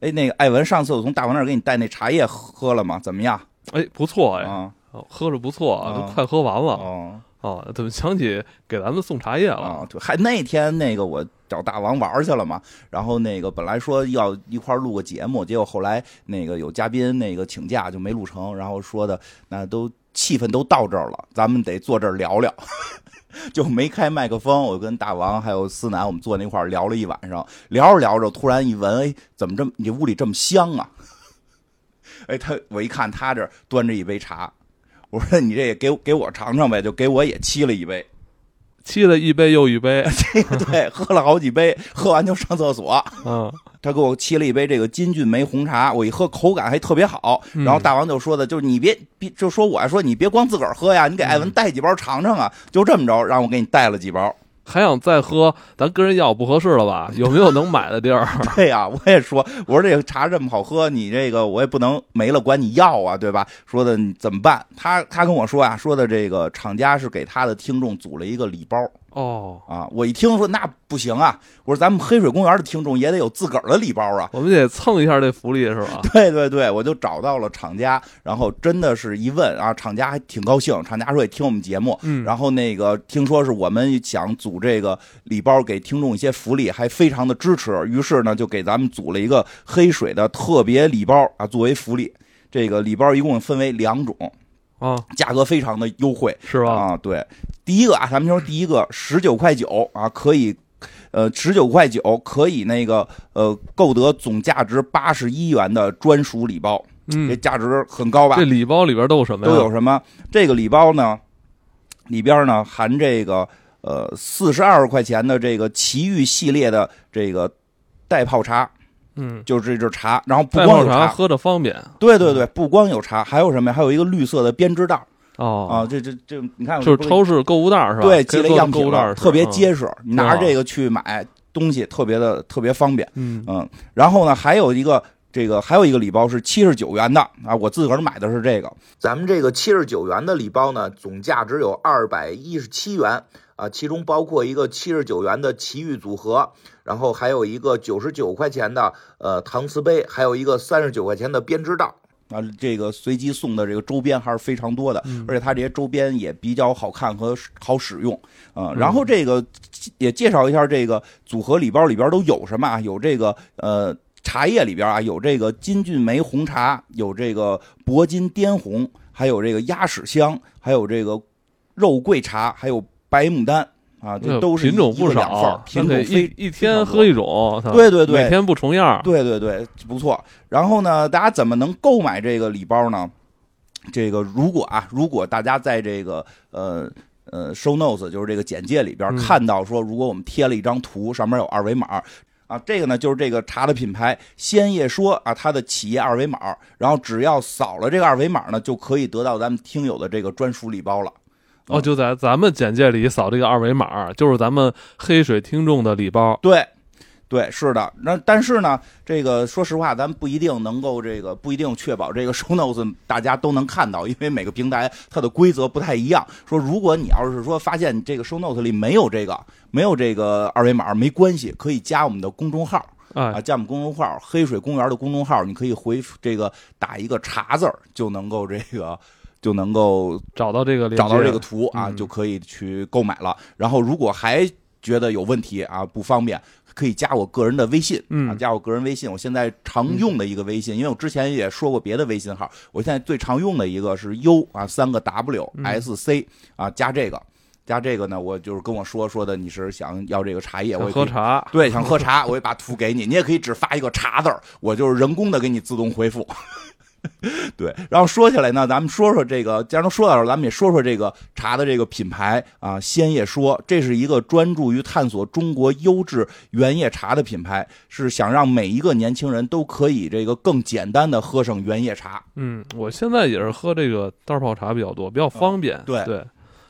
哎，那个艾文，上次我从大王那儿给你带那茶叶喝了吗？怎么样？哎，不错哎，啊，喝着不错，啊都快喝完了哦哦。怎么想起给咱们送茶叶了？啊，对，还那天那个我找大王玩去了嘛，然后那个本来说要一块儿录个节目，结果后来那个有嘉宾那个请假就没录成，然后说的那都气氛都到这儿了，咱们得坐这儿聊聊。就没开麦克风，我跟大王还有思南，我们坐那块儿聊了一晚上，聊着聊着，突然一闻，哎，怎么这么你这屋里这么香啊？哎，他我一看他这端着一杯茶，我说你这也给给我尝尝呗，就给我也沏了一杯。沏了一杯又一杯，这个对，喝了好几杯，喝完就上厕所。嗯，他给我沏了一杯这个金骏眉红茶，我一喝口感还特别好。嗯然后大王就说的，就是你别别就说我呀，说你别光自个儿喝呀，你给艾文带几包尝尝啊。就这么着，让我给你带了几包。还想再喝，咱跟人要不合适了吧？有没有能买的地儿？对呀、我也说，我说这个茶这么好喝，你这个我也不能没了管你要啊，对吧？说的怎么办？他他跟我说啊、说的这个厂家是给他的听众组了一个礼包。哦，啊，我一听说那不行啊，我说咱们黑水公园的听众也得有自个儿的礼包啊。我们得蹭一下这福利是吧？对对对，我就找到了厂家，然后真的是一问啊，厂家还挺高兴，厂家说也听我们节目，嗯然后那个听说是我们想组这个礼包给听众一些福利，还非常的支持，于是呢就给咱们组了一个黑水的特别礼包啊，作为福利。这个礼包一共分为两种，啊，价格非常的优惠，是吧？啊，对，第一个啊，咱们说第一个十九块九啊，可以，呃，十九块九可以那个呃购得总价值八十一元的专属礼包，这嗯，价值很高吧这？礼包里边都有什么呀？都有什么？这个礼包呢，里边呢含这个呃四十二块钱的这个奇遇系列的这个袋泡茶，嗯，就是这就是茶，然后不光有茶，喝着方便对对对，不光有茶，还有什么呀？还有一个绿色的编织袋儿啊，哦，这这这，你看，就是超市购物袋儿是吧？对，可以做积累样品了，购物袋儿特别嗯结实，你拿着这个去买东西，特别的特别方便。嗯，嗯，然后呢，还有一个这个还有一个礼包是七十九元的啊，我自个儿买的是这个。咱们这个七十九元的礼包呢，总价值有二百一十七元啊，其中包括一个七十九元的奇遇组合，然后还有一个九十九块钱的呃搪瓷杯，还有一个三十九块钱的编织袋。啊，这个随机送的这个周边还是非常多的，嗯而且它这些周边也比较好看和好使用啊、然后这个也介绍一下这个组合礼包里边都有什么啊？有这个呃茶叶里边啊，有这个金骏眉红茶，有这个铂金滇红，还有这个鸭屎香，还有这个肉桂茶，还有白牡丹啊，这这都是品种不少，品种非一一天喝一种，对对对每天不重样。对对对，不错。然后呢，大家怎么能购买这个礼包呢？这个如果啊，如果大家在这个呃呃 show notes 就是这个简介里边嗯看到说，如果我们贴了一张图，上面有二维码。啊，这个呢就是这个茶的品牌鲜叶说啊，它的企业二维码，然后只要扫了这个二维码呢，就可以得到咱们听友的这个专属礼包了。哦，就在咱们简介里扫这个二维码，就是咱们黑水听众的礼包。对，对，是的。那但是呢，这个说实话，咱不一定能够这个不一定确保这个 show notes 大家都能看到，因为每个平台它的规则不太一样。说如果你要是说发现这个 show notes 里没有这个没有这个二维码，没关系，可以加我们的公众号。啊，哎，加我们公众号“黑水公园”的公众号，你可以回复这个打一个“查”字儿，就能够这个就能够找到这个找到这个图啊，嗯就可以去购买了。然后如果还觉得有问题啊，不方便，可以加我个人的微信，嗯啊，加我个人微信，我现在常用的一个微信，因为我之前也说过别的微信号，我现在最常用的一个是 U 啊，三个 W 嗯 S C 啊，加这个。加这个呢，我就是跟我说说的，你是想要这个茶叶，我喝茶，对，想喝茶，我也把图给你，你也可以只发一个茶字儿，我就是人工的给你自动回复。对，然后说起来呢，咱们说说这个，既然都说到这儿，咱们也说说这个茶的这个品牌啊，鲜叶说，这是一个专注于探索中国优质原叶茶的品牌，是想让每一个年轻人都可以这个更简单的喝上原叶茶。嗯，我现在也是喝这个袋泡茶比较多，比较方便。对对，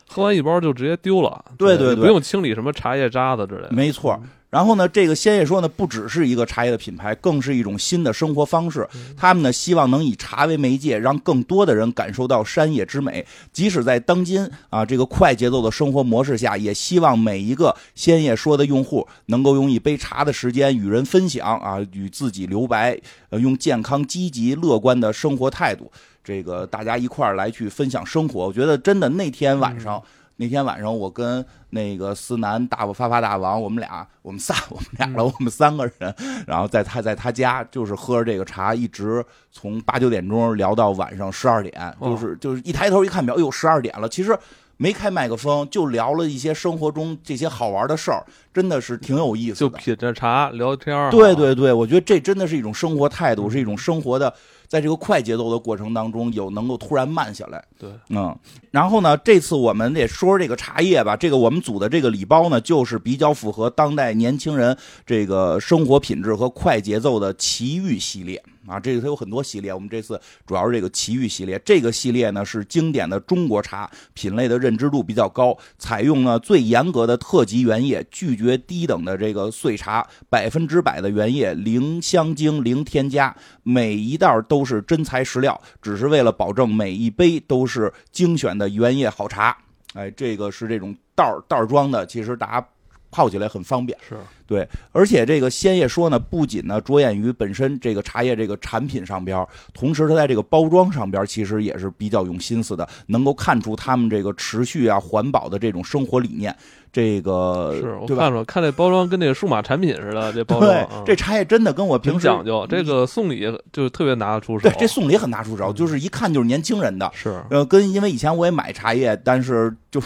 喝完一包就直接丢了。对对对不用清理什么茶叶渣子之类的。没错。然后呢，这个鲜叶说呢，不只是一个茶叶的品牌，更是一种新的生活方式。他们呢，希望能以茶为媒介，让更多的人感受到山野之美。即使在当今啊这个快节奏的生活模式下，也希望每一个鲜叶说的用户能够用一杯茶的时间与人分享啊，与自己留白，呃，用健康、积极、乐观的生活态度，这个大家一块儿来去分享生活。我觉得真的那天晚上。那天晚上，我跟那个思南大发发大王，我们俩，我们仨，我们俩了，我们三个人，然后在他在他家，就是喝着这个茶，一直从八九点钟聊到晚上十二点，就是就是一抬头一看表，哎呦，十二点了。其实没开麦克风，就聊了一些生活中这些好玩的事儿，真的是挺有意思的。就品着茶聊天对对对，我觉得这真的是一种生活态度，是一种生活的。在这个快节奏的过程当中，有能够突然慢下来。对，嗯，然后呢，这次我们得说这个茶叶吧。这个我们组的这个礼包呢，就是比较符合当代年轻人这个生活品质和快节奏的奇遇系列。啊，这个它有很多系列，我们这次主要是这个奇遇系列。这个系列呢是经典的中国茶品类的认知度比较高，采用了最严格的特级原液，拒绝低等的这个碎茶，百分之百的原叶，零香精，零添加，每一袋都是真材实料，只是为了保证每一杯都是精选的原叶好茶。哎，这个是这种袋儿袋儿装的，其实打泡起来很方便。是。对，而且这个鲜叶说呢，不仅呢着眼于本身这个茶叶这个产品上边，同时它在这个包装上边其实也是比较用心思的，能够看出他们这个持续啊环保的这种生活理念。这个是我看着看这包装跟那个数码产品似的，这包装。这茶叶真的跟我平时讲究，这个送礼就特别拿得出手。对，这送礼很拿出手，就是一看就是年轻人的。是，呃，跟因为以前我也买茶叶，但是就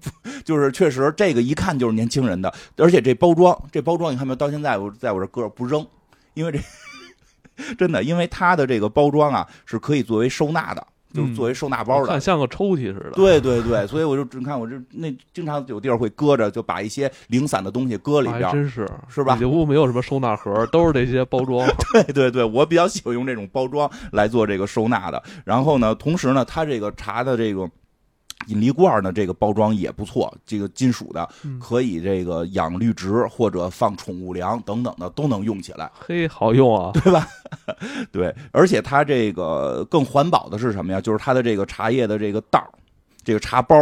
就是确实这个一看就是年轻人的，而且这包装这。包装你看没有？到现在我在我这搁着不扔，因为这 真的，因为它的这个包装啊是可以作为收纳的，就是作为收纳包的，像个抽屉似的。对对对，所以我就你看我这那经常有地儿会搁着，就把一些零散的东西搁里边，真是是吧？几乎没有什么收纳盒，都是这些包装。对对对，我比较喜欢用这种包装来做这个收纳的。然后呢，同时呢，它这个茶的这个。引力罐呢，这个包装也不错，这个金属的，可以这个养绿植或者放宠物粮等等的都能用起来。嘿，好用啊，对吧？对，而且它这个更环保的是什么呀？就是它的这个茶叶的这个袋儿，这个茶包，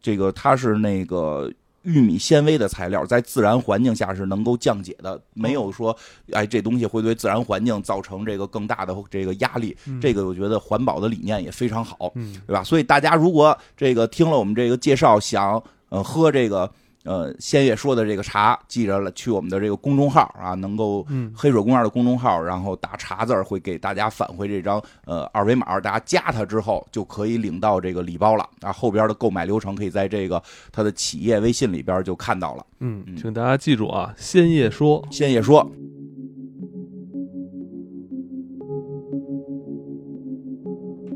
这个它是那个。玉米纤维的材料在自然环境下是能够降解的，没有说，哎，这东西会对自然环境造成这个更大的这个压力。这个我觉得环保的理念也非常好，对吧？所以大家如果这个听了我们这个介绍，想呃喝这个。呃，仙叶说的这个茶，记着了，去我们的这个公众号啊，能够黑水公园的公众号，然后打茶字会给大家返回这张呃二维码，大家加他之后就可以领到这个礼包了啊。后边的购买流程可以在这个他的企业微信里边就看到了。嗯，请大家记住啊，仙叶说，仙叶说。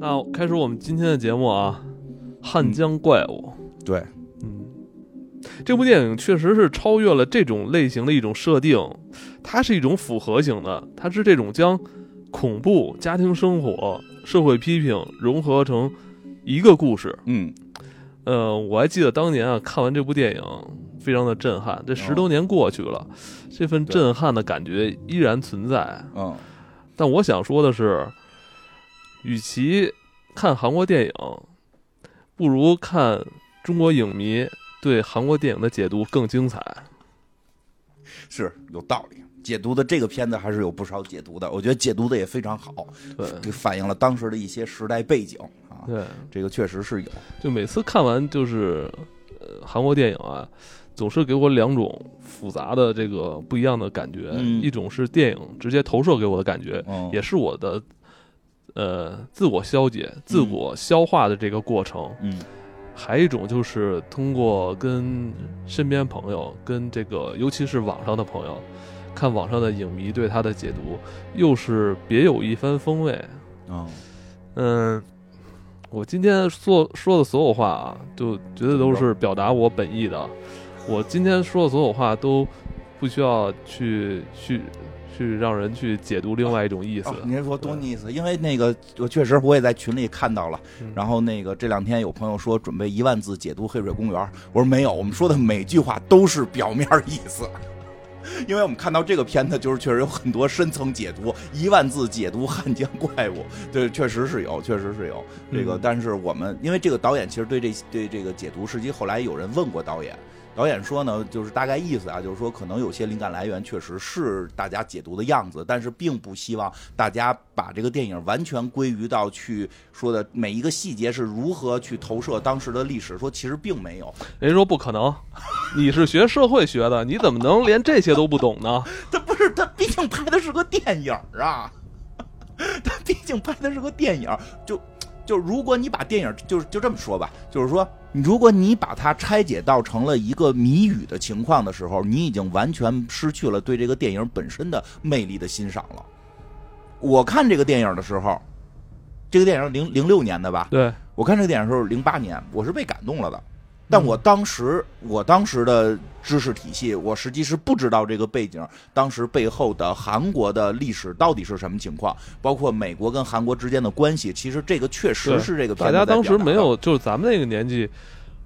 那开始我们今天的节目啊，汉江怪物，对。这部电影确实是超越了这种类型的一种设定，它是一种复合型的，它是这种将恐怖、家庭生活、社会批评融合成一个故事。嗯，呃，我还记得当年啊，看完这部电影，非常的震撼。这十多年过去了，这份震撼的感觉依然存在。嗯，但我想说的是，与其看韩国电影，不如看中国影迷。对韩国电影的解读更精彩，是有道理。解读的这个片子还是有不少解读的，我觉得解读的也非常好，对，反映了当时的一些时代背景啊。对，这个确实是有。就每次看完就是呃韩国电影啊，总是给我两种复杂的这个不一样的感觉。一种是电影直接投射给我的感觉，也是我的呃自我消解、自我消化的这个过程。嗯。还一种就是通过跟身边朋友、跟这个尤其是网上的朋友，看网上的影迷对他的解读，又是别有一番风味。嗯，嗯，我今天说说的所有话啊，就绝对都是表达我本意的。我今天说的所有话都不需要去去。去让人去解读另外一种意思。您说多意思？因为那个我确实我也在群里看到了。然后那个这两天有朋友说准备一万字解读《黑水公园》，我说没有，我们说的每句话都是表面意思。因为我们看到这个片子，就是确实有很多深层解读，一万字解读汉江怪物，对，确实是有，确实是有这个。但是我们因为这个导演其实对这对这个解读，实际后来有人问过导演。导演说呢，就是大概意思啊，就是说可能有些灵感来源确实是大家解读的样子，但是并不希望大家把这个电影完全归于到去说的每一个细节是如何去投射当时的历史。说其实并没有，人说不可能，你是学社会学的，你怎么能连这些都不懂呢？他不是，他毕竟拍的是个电影啊，他毕竟拍的是个电影，就。就如果你把电影就是就这么说吧，就是说，如果你把它拆解到成了一个谜语的情况的时候，你已经完全失去了对这个电影本身的魅力的欣赏了。我看这个电影的时候，这个电影零零六年的吧？对，我看这个电影的时候零八年，我是被感动了的。但我当时，我当时的知识体系，我实际是不知道这个背景，当时背后的韩国的历史到底是什么情况，包括美国跟韩国之间的关系。其实这个确实是这个。大家当时没有，就是咱们那个年纪，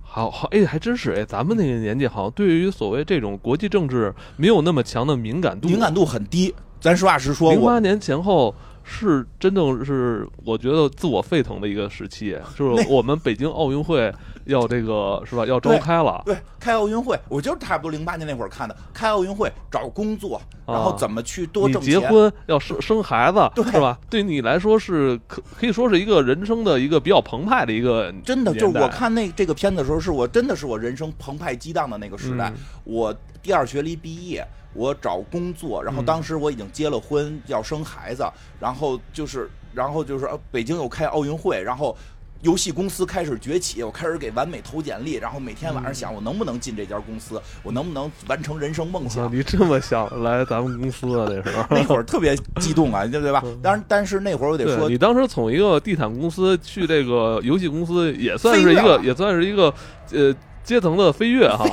好好哎，还真是哎，咱们那个年纪好像对于所谓这种国际政治没有那么强的敏感度，敏感度很低。咱实话实说，零八年前后。是真正是我觉得自我沸腾的一个时期，就是我们北京奥运会要这个是吧？要召开了，对，开奥运会，我就是差不多零八年那会儿看的。开奥运会找工作，然后怎么去多挣钱？结婚要生生孩子，是吧？对你来说是可可以说是一个人生的一个比较澎湃的一个。真的，就是我看那这个片子的时候，是我真的是我人生澎湃激荡的那个时代。我第二学历毕业。我找工作，然后当时我已经结了婚，要生孩子，然后就是，然后就是北京又开奥运会，然后游戏公司开始崛起，我开始给完美投简历，然后每天晚上想我能不能进这家公司，我能不能完成人生梦想？你这么想来咱们公司啊？那时候那会儿特别激动啊，对 对吧？当然，但是那会儿我得说，你当时从一个地毯公司去这个游戏公司，也算是一个，也算是一个呃。阶层的飞跃哈，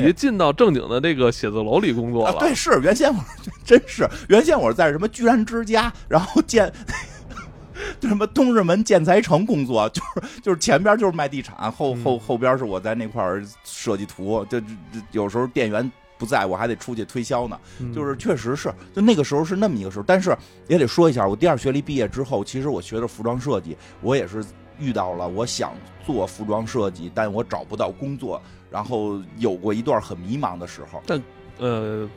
你进到正经的这个写字楼里工作了。对，是原先我 真是原先我是在什么居然之家，然后建 就什么东直门建材城工作，就是就是前边就是卖地产，后后后边是我在那块儿设计图，就有时候店员不在我还得出去推销呢。就是确实是，就那个时候是那么一个时候。但是也得说一下，我第二学历毕业之后，其实我学的服装设计，我也是。遇到了我想做服装设计，但我找不到工作，然后有过一段很迷茫的时候。但呃，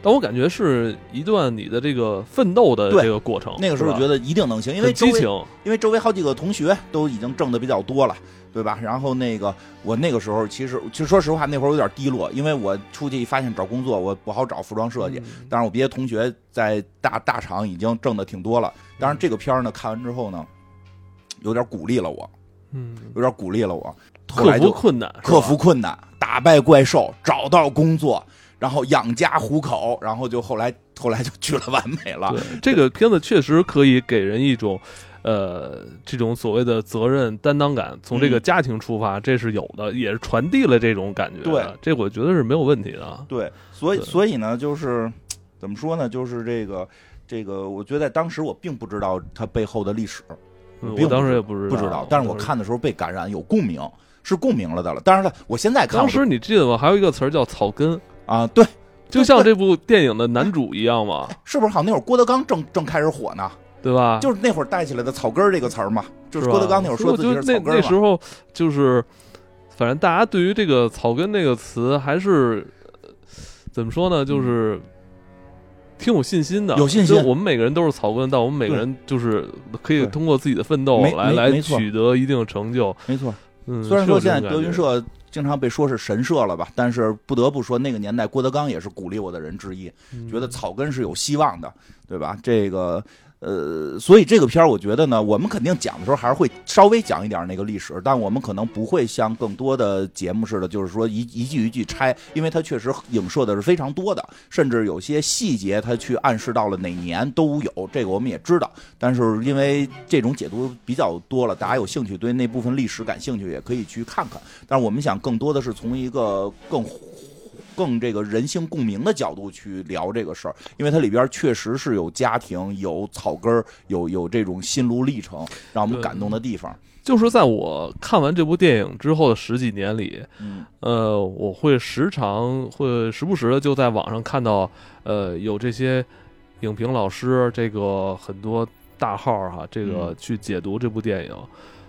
但我感觉是一段你的这个奋斗的这个过程。那个时候觉得一定能行，因为激情，因为周围好几个同学都已经挣的比较多了，对吧？然后那个我那个时候其实其实说实话，那会儿有点低落，因为我出去发现找工作我不好找服装设计。但是我别的同学在大大厂已经挣的挺多了。当然这个片儿呢看完之后呢。有点鼓励了我，嗯，有点鼓励了我。克服困难，克服困难，打败怪兽，找到工作，然后养家糊口，然后就后来后来就去了完美了。这个片子确实可以给人一种，呃，这种所谓的责任担当感。从这个家庭出发，这是有的，也是传递了这种感觉。对，这我觉得是没有问题的。对，所以所以呢，就是怎么说呢？就是这个这个，我觉得在当时我并不知道它背后的历史。我当时也不知不知道，但是我看的时候被感染，有共鸣，是共鸣了的了。当然了，我现在看，当时你记得吗？还有一个词儿叫草根啊，对，就像这部电影的男主一样嘛，是不是？好像那会儿郭德纲正正开始火呢，对吧？就是那会儿带起来的“草根”这个词儿嘛，就是郭德纲那会儿说自己是草根那时候就是，反正大家对于这个“草根”那个词还是怎么说呢？就是。挺有信心的，有信心。我们每个人都是草根，但我们每个人就是可以通过自己的奋斗来来取得一定成就。没错，嗯。虽然说现在德云社经常被说是神社了吧，但是不得不说，那个年代郭德纲也是鼓励我的人之一，觉得草根是有希望的，对吧？这个。呃，所以这个片儿，我觉得呢，我们肯定讲的时候还是会稍微讲一点那个历史，但我们可能不会像更多的节目似的，就是说一一句一句拆，因为它确实影射的是非常多的，甚至有些细节它去暗示到了哪年都有，这个我们也知道。但是因为这种解读比较多了，大家有兴趣对那部分历史感兴趣，也可以去看看。但是我们想更多的是从一个更更这个人性共鸣的角度去聊这个事儿，因为它里边确实是有家庭、有草根儿、有有这种心路历程，让我们感动的地方。就是在我看完这部电影之后的十几年里，嗯，呃，我会时常会时不时的就在网上看到，呃，有这些影评老师，这个很多大号哈，这个去解读这部电影，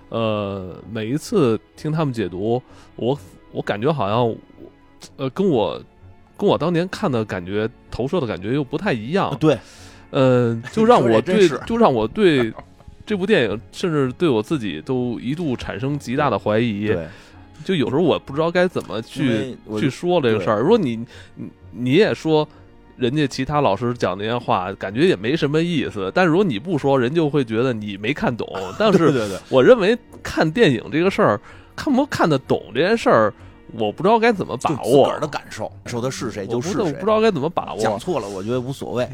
呃，每一次听他们解读，我我感觉好像，呃，跟我跟我当年看的感觉投射的感觉又不太一样，对，呃，就 让我对，就让我对。这部电影甚至对我自己都一度产生极大的怀疑，对就有时候我不知道该怎么去去说这个事儿。如果你你你也说人家其他老师讲那些话，感觉也没什么意思。但是如果你不说，人就会觉得你没看懂。但是我认为看电影这个事儿，看不看得懂这件事儿。我不知道该怎么把握自个儿的感受，受的是谁就是谁。我不知道该怎么把握，讲错了我觉得无所谓。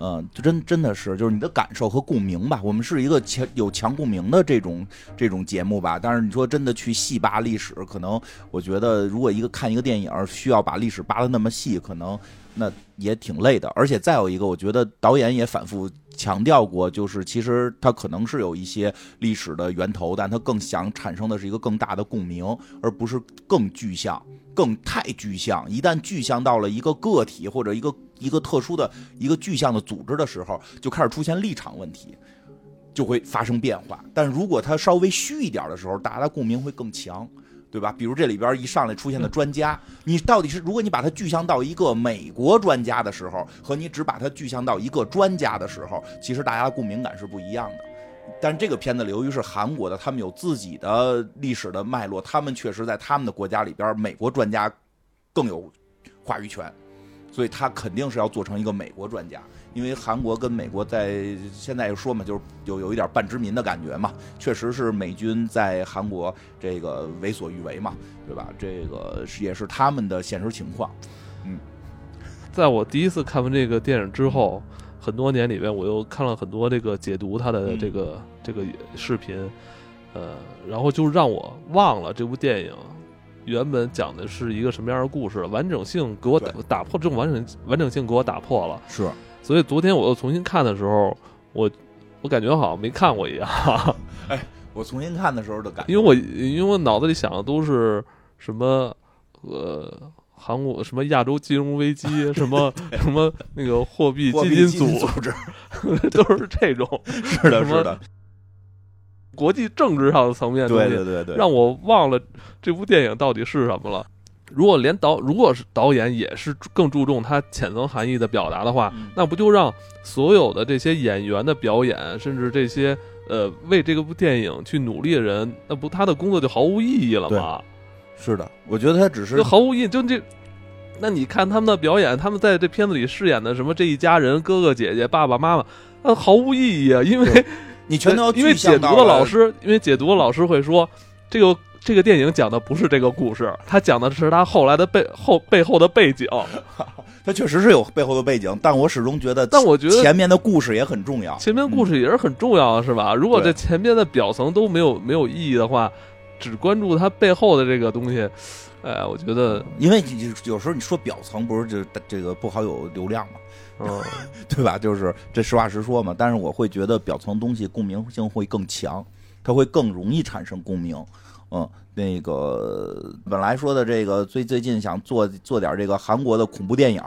嗯，就真真的是，就是你的感受和共鸣吧。我们是一个强有强共鸣的这种这种节目吧。但是你说真的去细扒历史，可能我觉得如果一个看一个电影需要把历史扒的那么细，可能那也挺累的。而且再有一个，我觉得导演也反复。强调过，就是其实它可能是有一些历史的源头，但它更想产生的是一个更大的共鸣，而不是更具象、更太具象。一旦具象到了一个个体或者一个一个特殊的一个具象的组织的时候，就开始出现立场问题，就会发生变化。但如果它稍微虚一点的时候，大家的共鸣会更强。对吧？比如这里边一上来出现的专家，你到底是如果你把它具象到一个美国专家的时候，和你只把它具象到一个专家的时候，其实大家的共鸣感是不一样的。但这个片子由于是韩国的，他们有自己的历史的脉络，他们确实在他们的国家里边，美国专家更有话语权，所以他肯定是要做成一个美国专家。因为韩国跟美国在现在说嘛，就是有有一点半殖民的感觉嘛，确实是美军在韩国这个为所欲为嘛，对吧？这个也是他们的现实情况。嗯，在我第一次看完这个电影之后，很多年里边，我又看了很多这个解读他的这个这个视频，呃，然后就让我忘了这部电影原本讲的是一个什么样的故事，完整性给我打打破这种完整完整性给我打破了，是。所以昨天我又重新看的时候，我我感觉好像没看过一样。哎，我重新看的时候的感觉，因为我因为我脑子里想的都是什么呃韩国什么亚洲金融危机，什么 什么那个货币基金组织，都是这种。是的，是的。国际政治上的层面，对对对对，让我忘了这部电影到底是什么了。如果连导，如果是导演也是更注重他浅层含义的表达的话，那不就让所有的这些演员的表演，甚至这些呃为这个部电影去努力的人，那不他的工作就毫无意义了吗？是的，我觉得他只是就毫无意义。就这，那你看他们的表演，他们在这片子里饰演的什么这一家人，哥哥姐姐、爸爸妈妈，那毫无意义啊！因为你全都因为解读的老师，因为解读的老师会说这个。这个电影讲的不是这个故事，他讲的是他后来的背后背后的背景。他确实是有背后的背景，但我始终觉得，但我觉得前面的故事也很重要。前面故事也是很重要的，是吧？如果这前面的表层都没有没有意义的话，只关注它背后的这个东西，哎，我觉得，因为你有时候你说表层不是就这个不好有流量嘛，嗯，对吧？就是这实话实说嘛。但是我会觉得表层东西共鸣性会更强，它会更容易产生共鸣。嗯，那个本来说的这个最最近想做做点这个韩国的恐怖电影，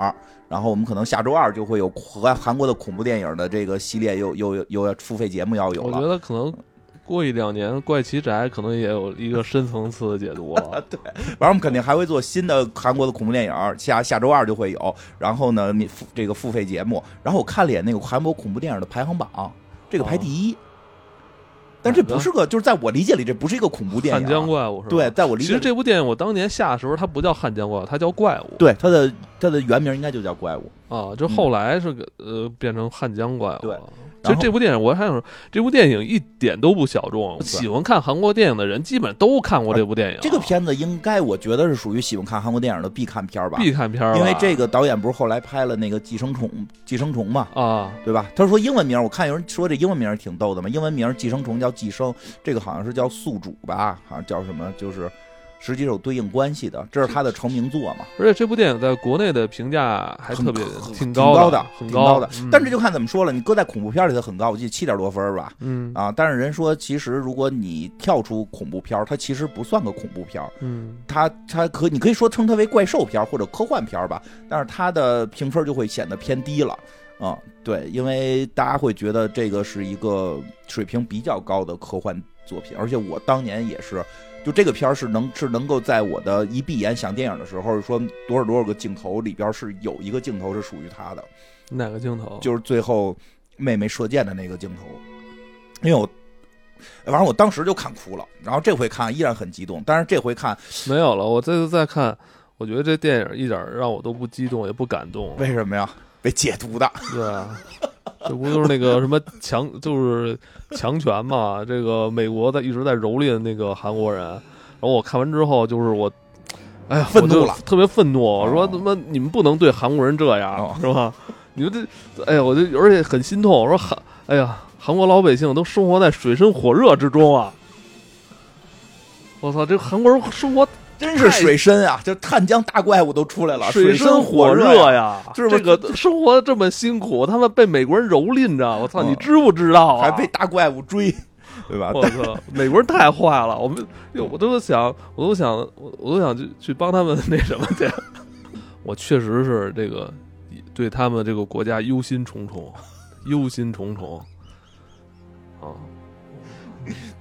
然后我们可能下周二就会有和韩国的恐怖电影的这个系列又又又要付费节目要有了。我觉得可能过一两年，怪奇宅可能也有一个深层次的解读了。对，反正我们肯定还会做新的韩国的恐怖电影，下下周二就会有。然后呢，你付这个付费节目，然后我看了眼那个韩国恐怖电影的排行榜，这个排第一。但这不是个，就是在我理解里，这不是一个恐怖电影。汉江怪物是吧？对，在我理解，其实这部电影我当年下的时候，它不叫汉江怪物，它叫怪物。对，它的它的原名应该就叫怪物啊，就后来是个呃变成汉江怪物。对。其实这部电影，我还想说，这部电影一点都不小众。喜欢看韩国电影的人，基本都看过这部电影。这个片子应该，我觉得是属于喜欢看韩国电影的必看片吧？必看片因为这个导演不是后来拍了那个《寄生虫》《寄生虫》嘛？啊，对吧？他说英文名，我看有人说这英文名挺逗的嘛。英文名《寄生虫》叫寄生，这个好像是叫宿主吧？好像叫什么？就是实际是有对应关系的，这是他的成名作嘛。而且这部电影在国内的评价还特别挺高的，很高的。但这就看怎么说了，你搁在恐怖片里头很高，我记得七点多分吧。嗯啊，但是人说其实如果你跳出恐怖片，它其实不算个恐怖片。嗯，它它可你可以说称它为怪兽片或者科幻片吧，但是它的评分就会显得偏低了。啊，对，因为大家会觉得这个是一个水平比较高的科幻作品，而且我当年也是。就这个片儿是能是能够在我的一闭眼想电影的时候，说多少多少个镜头里边是有一个镜头是属于他的，哪个镜头？就是最后妹妹射箭的那个镜头，因为我反正我当时就看哭了，然后这回看依然很激动，但是这回看没有了。我这次再看，我觉得这电影一点让我都不激动，也不感动。为什么呀？被解读的。对啊。这不就是那个什么强，就是强权嘛？这个美国在一直在蹂躏那个韩国人，然后我看完之后，就是我，哎呀，愤怒了，特别愤怒，我说他妈你们不能对韩国人这样，是吧？你说这，哎呀，我就而且很心痛，我说韩，哎呀，韩国老百姓都生活在水深火热之中啊！我操，这韩国人生活。真是水深啊！就探江大怪物都出来了，水深火热呀！就是这个生活这么辛苦，他们被美国人蹂躏着，我操！你知不知道啊？还被大怪物追，对吧？我操！美国人太坏了，我们我都想，我都想，我我都想去去帮他们那什么去。我确实是这个对他们这个国家忧心忡忡，忧心忡忡啊！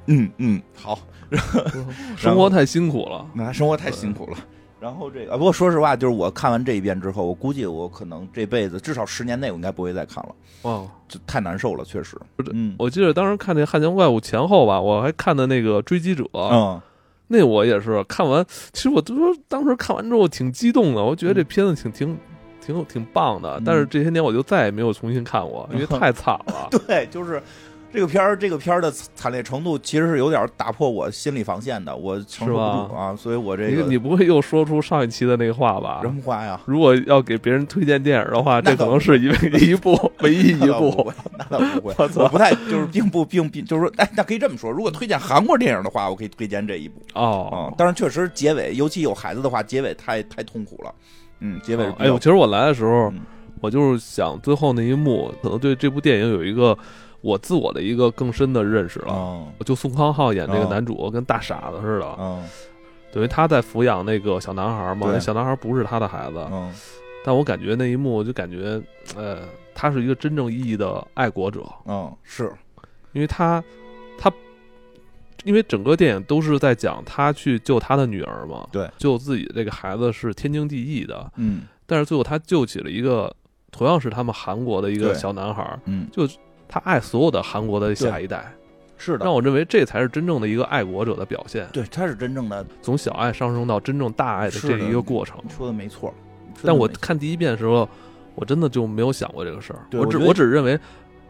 嗯嗯，好。生活太辛苦了，那生活太辛苦了。然后这个，不过说实话，就是我看完这一遍之后，我估计我可能这辈子至少十年内我应该不会再看了。哇，这太难受了，确实。嗯，我记得当时看那《汉江怪物》前后吧，我还看的那个《追击者》。嗯，那我也是看完，其实我都说当时看完之后挺激动的，我觉得这片子挺挺挺挺棒的。但是这些年我就再也没有重新看过，因为 太惨了。对，就是。这个片儿，这个片儿的惨烈程度其实是有点打破我心理防线的，我承受不住啊，所以我这个你不会又说出上一期的那个话吧？什么话呀？如果要给别人推荐电影的话，这可能是一一部唯一一部，那倒不会，我不太就是并不并并就是说，哎，那可以这么说，如果推荐韩国电影的话，我可以推荐这一部哦。但是确实结尾，尤其有孩子的话，结尾太太痛苦了。嗯，结尾哎呦，其实我来的时候，我就是想最后那一幕，可能对这部电影有一个。我自我的一个更深的认识了，就宋康昊演这个男主跟大傻子似的，等于他在抚养那个小男孩嘛，那小男孩不是他的孩子，但我感觉那一幕就感觉，呃，他是一个真正意义的爱国者，嗯，是。因为他他因为整个电影都是在讲他去救他的女儿嘛，对，救自己这个孩子是天经地义的，嗯，但是最后他救起了一个同样是他们韩国的一个小男孩，嗯，就。他爱所有的韩国的下一代，是的，让我认为这才是真正的一个爱国者的表现。对，他是真正的从小爱上升到真正大爱的这一个过程。说的没错，但我看第一遍的时候，我真的就没有想过这个事儿。我只我只认为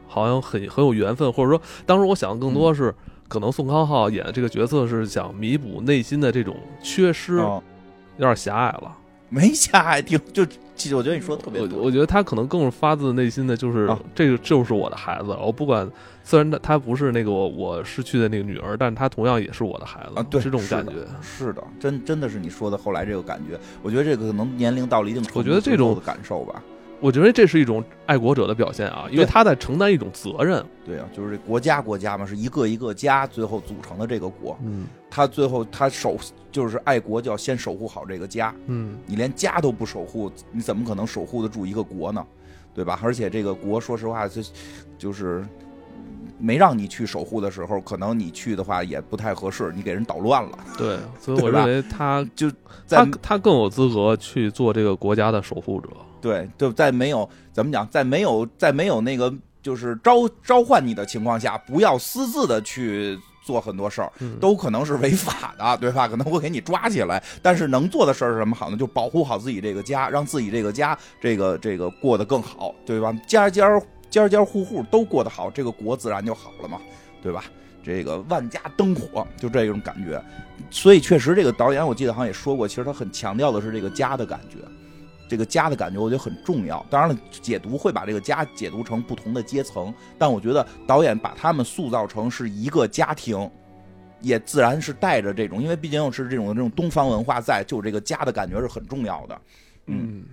好像很很有缘分，或者说当时我想的更多是，可能宋康昊演的这个角色是想弥补内心的这种缺失，有点狭隘了。没瞎爱听，就其实我觉得你说的特别多。我觉得他可能更是发自内心的，就是这个就是我的孩子。我不管，虽然他他不是那个我我失去的那个女儿，但他同样也是我的孩子。啊，对，这种感觉是的，真真的是你说的后来这个感觉。我觉得这个可能年龄到了一定程度，我觉得这种感受吧。我觉得这是一种爱国者的表现啊，因为他在承担一种责任。对啊，就是这国家国家嘛，是一个一个家最后组成的这个国。嗯，他最后他守就是爱国，就要先守护好这个家。嗯，你连家都不守护，你怎么可能守护得住一个国呢？对吧？而且这个国，说实话，就就是没让你去守护的时候，可能你去的话也不太合适，你给人捣乱了。对，所以我认为他就他他更有资格去做这个国家的守护者。对，就在没有怎么讲，在没有在没有那个就是召召唤你的情况下，不要私自的去做很多事儿，都可能是违法的，对吧？可能会给你抓起来。但是能做的事儿是什么好呢？就保护好自己这个家，让自己这个家这个这个过得更好，对吧？家家家家户户都过得好，这个国自然就好了嘛，对吧？这个万家灯火，就这种感觉。所以确实，这个导演我记得好像也说过，其实他很强调的是这个家的感觉。这个家的感觉，我觉得很重要。当然了，解读会把这个家解读成不同的阶层，但我觉得导演把他们塑造成是一个家庭，也自然是带着这种，因为毕竟是这种这种东方文化在，就这个家的感觉是很重要的。嗯，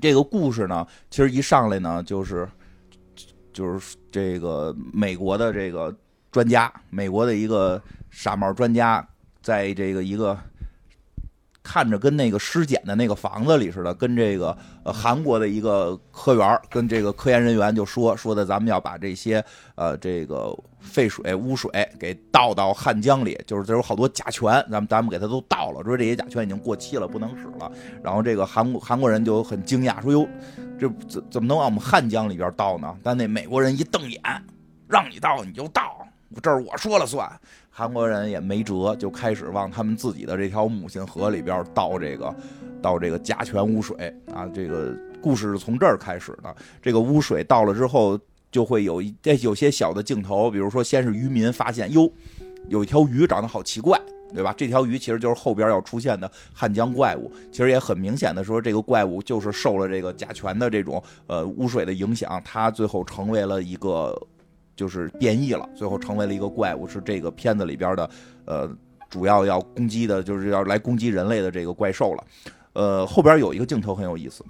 这个故事呢，其实一上来呢，就是就是这个美国的这个专家，美国的一个傻帽专家，在这个一个。看着跟那个尸检的那个房子里似的，跟这个呃韩国的一个科员跟这个科研人员就说说的，咱们要把这些呃这个废水污水给倒到汉江里，就是这有好多甲醛，咱们咱们给它都倒了，说这些甲醛已经过期了，不能使了。然后这个韩国韩国人就很惊讶，说哟，这怎怎么能往我们汉江里边倒呢？但那美国人一瞪眼，让你倒你就倒，这是我说了算。韩国人也没辙，就开始往他们自己的这条母亲河里边倒这个，倒这个甲醛污水啊。这个故事是从这儿开始的。这个污水倒了之后，就会有一有些小的镜头，比如说，先是渔民发现，哟，有一条鱼长得好奇怪，对吧？这条鱼其实就是后边要出现的汉江怪物。其实也很明显的说，这个怪物就是受了这个甲醛的这种呃污水的影响，它最后成为了一个。就是变异了，最后成为了一个怪物，是这个片子里边的，呃，主要要攻击的，就是要来攻击人类的这个怪兽了。呃，后边有一个镜头很有意思，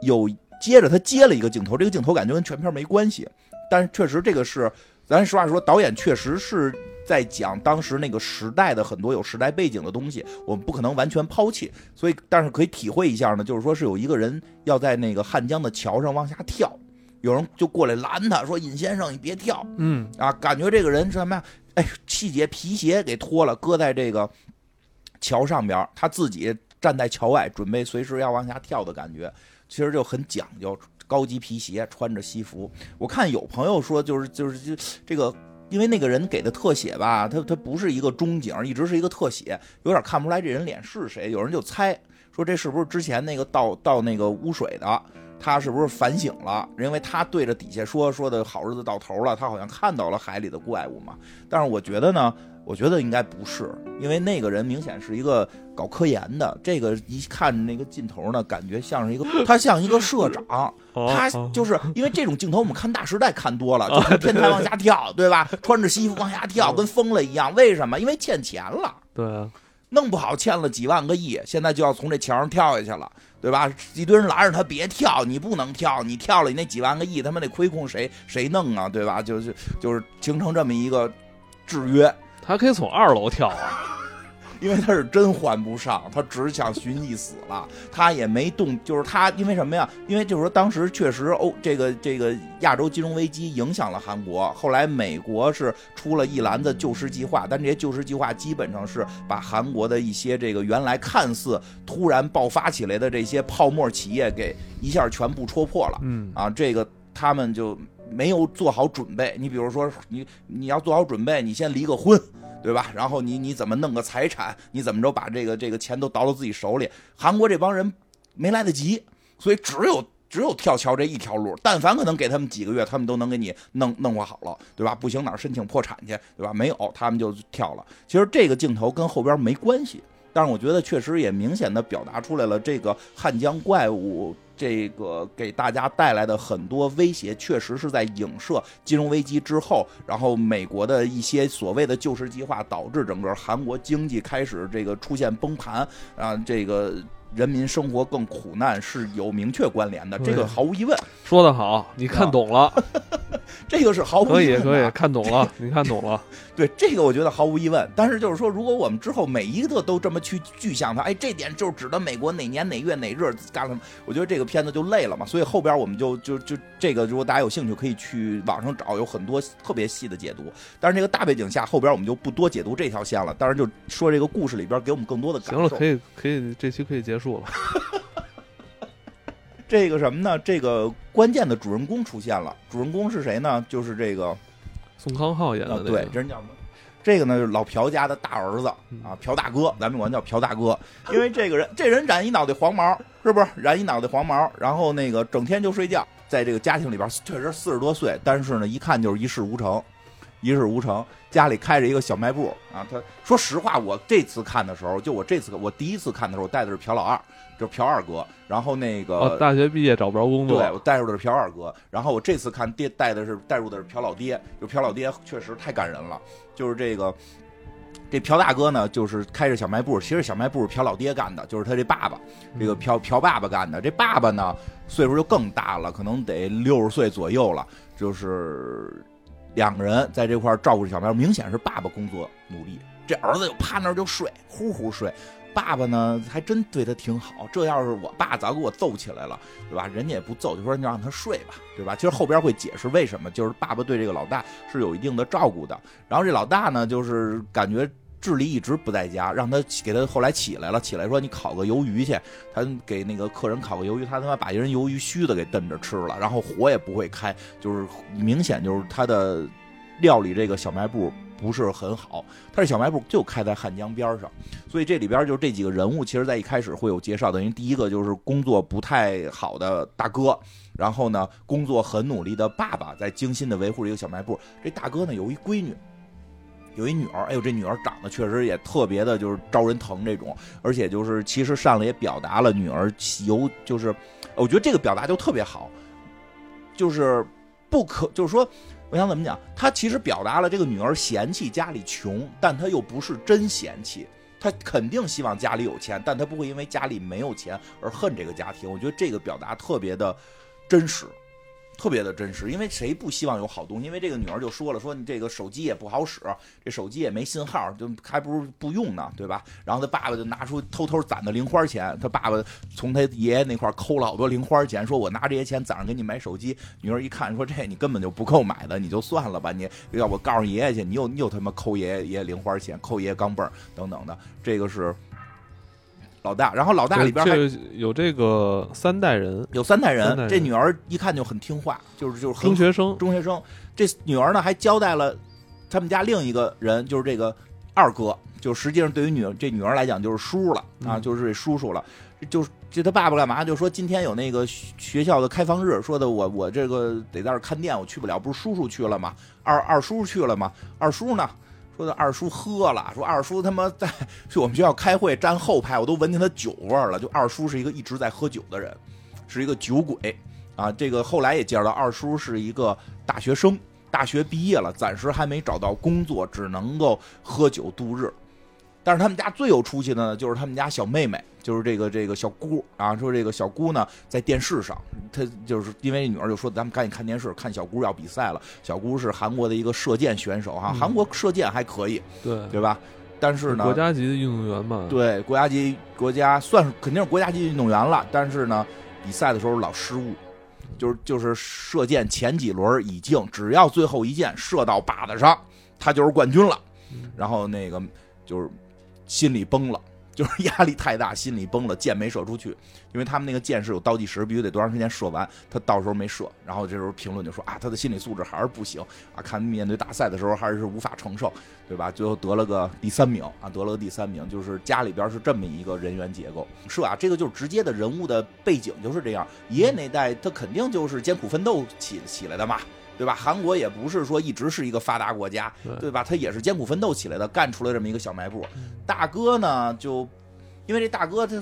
有接着他接了一个镜头，这个镜头感觉跟全片没关系，但是确实这个是，咱实话实说，导演确实是在讲当时那个时代的很多有时代背景的东西，我们不可能完全抛弃，所以但是可以体会一下呢，就是说是有一个人要在那个汉江的桥上往下跳。有人就过来拦他，说：“尹先生，你别跳。”嗯啊，感觉这个人什么呀？哎，细节皮鞋给脱了，搁在这个桥上边，他自己站在桥外，准备随时要往下跳的感觉，其实就很讲究，高级皮鞋，穿着西服。我看有朋友说，就是就是就这个，因为那个人给的特写吧，他他不是一个中景，一直是一个特写，有点看不出来这人脸是谁。有人就猜说，这是不是之前那个倒倒那个污水的？他是不是反省了？因为他对着底下说说的好日子到头了，他好像看到了海里的怪物嘛。但是我觉得呢，我觉得应该不是，因为那个人明显是一个搞科研的。这个一看那个镜头呢，感觉像是一个，他像一个社长。他就是因为这种镜头，我们看《大时代》看多了，就是天台往下跳，对吧？穿着西服往下跳，跟疯了一样。为什么？因为欠钱了。对啊，弄不好欠了几万个亿，现在就要从这桥上跳下去了。对吧？一堆人拦着他别跳，你不能跳，你跳了你那几万个亿，他妈得亏空谁谁弄啊？对吧？就是就是形成这么一个制约，他可以从二楼跳啊。因为他是真还不上，他只想寻一死了，他也没动，就是他因为什么呀？因为就是说当时确实欧这个这个亚洲金融危机影响了韩国，后来美国是出了一篮子救市计划，但这些救市计划基本上是把韩国的一些这个原来看似突然爆发起来的这些泡沫企业给一下全部戳破了。嗯啊，这个他们就没有做好准备。你比如说，你你要做好准备，你先离个婚。对吧？然后你你怎么弄个财产？你怎么着把这个这个钱都倒到自己手里？韩国这帮人没来得及，所以只有只有跳桥这一条路。但凡可能给他们几个月，他们都能给你弄弄活好了，对吧？不行哪申请破产去，对吧？没有，他们就跳了。其实这个镜头跟后边没关系，但是我觉得确实也明显的表达出来了这个汉江怪物。这个给大家带来的很多威胁，确实是在影射金融危机之后，然后美国的一些所谓的救市计划，导致整个韩国经济开始这个出现崩盘啊，这个。人民生活更苦难是有明确关联的，这个毫无疑问。说得好，你看懂了，这个是毫无可以可以看懂了，你看懂了。对这个，我觉得毫无疑问。但是就是说，如果我们之后每一个都这么去具象它，哎，这点就是指的美国哪年哪月哪日干了，我觉得这个片子就累了嘛。所以后边我们就就就这个，如果大家有兴趣，可以去网上找，有很多特别细的解读。但是这个大背景下，后边我们就不多解读这条线了。当然，就说这个故事里边给我们更多的感受。行了，可以可以，这期可以结束。了，这个什么呢？这个关键的主人公出现了。主人公是谁呢？就是这个宋康昊演的。对，这人叫什么？这个呢，就是老朴家的大儿子啊，朴大哥，咱们管叫朴大哥。因为这个人，这人染一脑袋黄毛，是不是？染一脑袋黄毛，然后那个整天就睡觉，在这个家庭里边确实四十多岁，但是呢，一看就是一事无成。一事无成，家里开着一个小卖部啊。他说实话，我这次看的时候，就我这次我第一次看的时候，我带的是朴老二，就是朴二哥。然后那个大学毕业找不着工作，对我带入的是朴二哥。然后我这次看爹带的是带入的是朴老爹，就朴老爹确实太感人了。就是这个这朴大哥呢，就是开着小卖部，其实小卖部是朴老爹干的，就是他这爸爸，这个朴朴爸爸干的。这爸爸呢，岁数就更大了，可能得六十岁左右了。就是两个人在这块照顾小卖部，明显是爸爸工作努力，这儿子就趴那儿就睡，呼呼睡。爸爸呢，还真对他挺好。这要是我爸，早给我揍起来了，对吧？人家也不揍，就说你让他睡吧，对吧？其实后边会解释为什么，就是爸爸对这个老大是有一定的照顾的。然后这老大呢，就是感觉智力一直不在家，让他给他后来起来了，起来说你烤个鱿鱼去。他给那个客人烤个鱿鱼，他他妈把一人鱿鱼须子给炖着吃了，然后火也不会开，就是明显就是他的料理这个小卖部。不是很好，他这小卖部就开在汉江边上，所以这里边就这几个人物，其实在一开始会有介绍。等于第一个就是工作不太好的大哥，然后呢，工作很努力的爸爸，在精心的维护着一个小卖部。这大哥呢有一闺女，有一女儿，哎呦，这女儿长得确实也特别的，就是招人疼这种，而且就是其实上来也表达了女儿有，就是我觉得这个表达就特别好，就是不可，就是说。我想怎么讲？他其实表达了这个女儿嫌弃家里穷，但他又不是真嫌弃，他肯定希望家里有钱，但他不会因为家里没有钱而恨这个家庭。我觉得这个表达特别的真实。特别的真实，因为谁不希望有好东西？因为这个女儿就说了，说你这个手机也不好使，这手机也没信号，就还不如不用呢，对吧？然后他爸爸就拿出偷偷攒的零花钱，他爸爸从他爷爷那块抠了好多零花钱，说我拿这些钱攒上给你买手机。女儿一看，说这你根本就不够买的，你就算了吧，你要不告诉爷爷去，你又你又他妈抠爷爷爷零花钱，抠爷爷钢镚等等的，这个是。老大，然后老大里边还有这个三代人，有三代人。这女儿一看就很听话，就是就是中学生，中学生。这女儿呢还交代了他们家另一个人，就是这个二哥，就实际上对于女这女儿来讲就是叔了啊，就是这叔叔了。就这他爸爸干嘛？就说今天有那个学校的开放日，说的我我这个得在这看店，我去不了。不是叔叔去了吗？二二叔去了吗？二叔呢？说的二叔喝了，说二叔他妈在去我们学校开会站后排，我都闻见他酒味了。就二叔是一个一直在喝酒的人，是一个酒鬼啊。这个后来也介绍到，二叔是一个大学生，大学毕业了，暂时还没找到工作，只能够喝酒度日。但是他们家最有出息的呢，就是他们家小妹妹，就是这个这个小姑啊。说这个小姑呢，在电视上，她就是因为女儿就说咱们赶紧看电视，看小姑要比赛了。小姑是韩国的一个射箭选手哈，韩国射箭还可以，对对吧？但是呢，国家级的运动员嘛，对，国家级国家算是肯定是国家级运动员了。但是呢，比赛的时候老失误，就是就是射箭前几轮已经，只要最后一箭射到靶子上，他就是冠军了。然后那个就是。心里崩了，就是压力太大，心里崩了，箭没射出去，因为他们那个箭是有倒计时，必须得多长时间射完，他到时候没射，然后这时候评论就说啊，他的心理素质还是不行啊，看面对大赛的时候还是无法承受，对吧？最后得了个第三名啊，得了个第三名，就是家里边是这么一个人员结构，是吧？这个就是直接的人物的背景就是这样，爷爷那代他肯定就是艰苦奋斗起起来的嘛。对吧？韩国也不是说一直是一个发达国家，对吧？他也是艰苦奋斗起来的，干出了这么一个小卖部。大哥呢，就因为这大哥他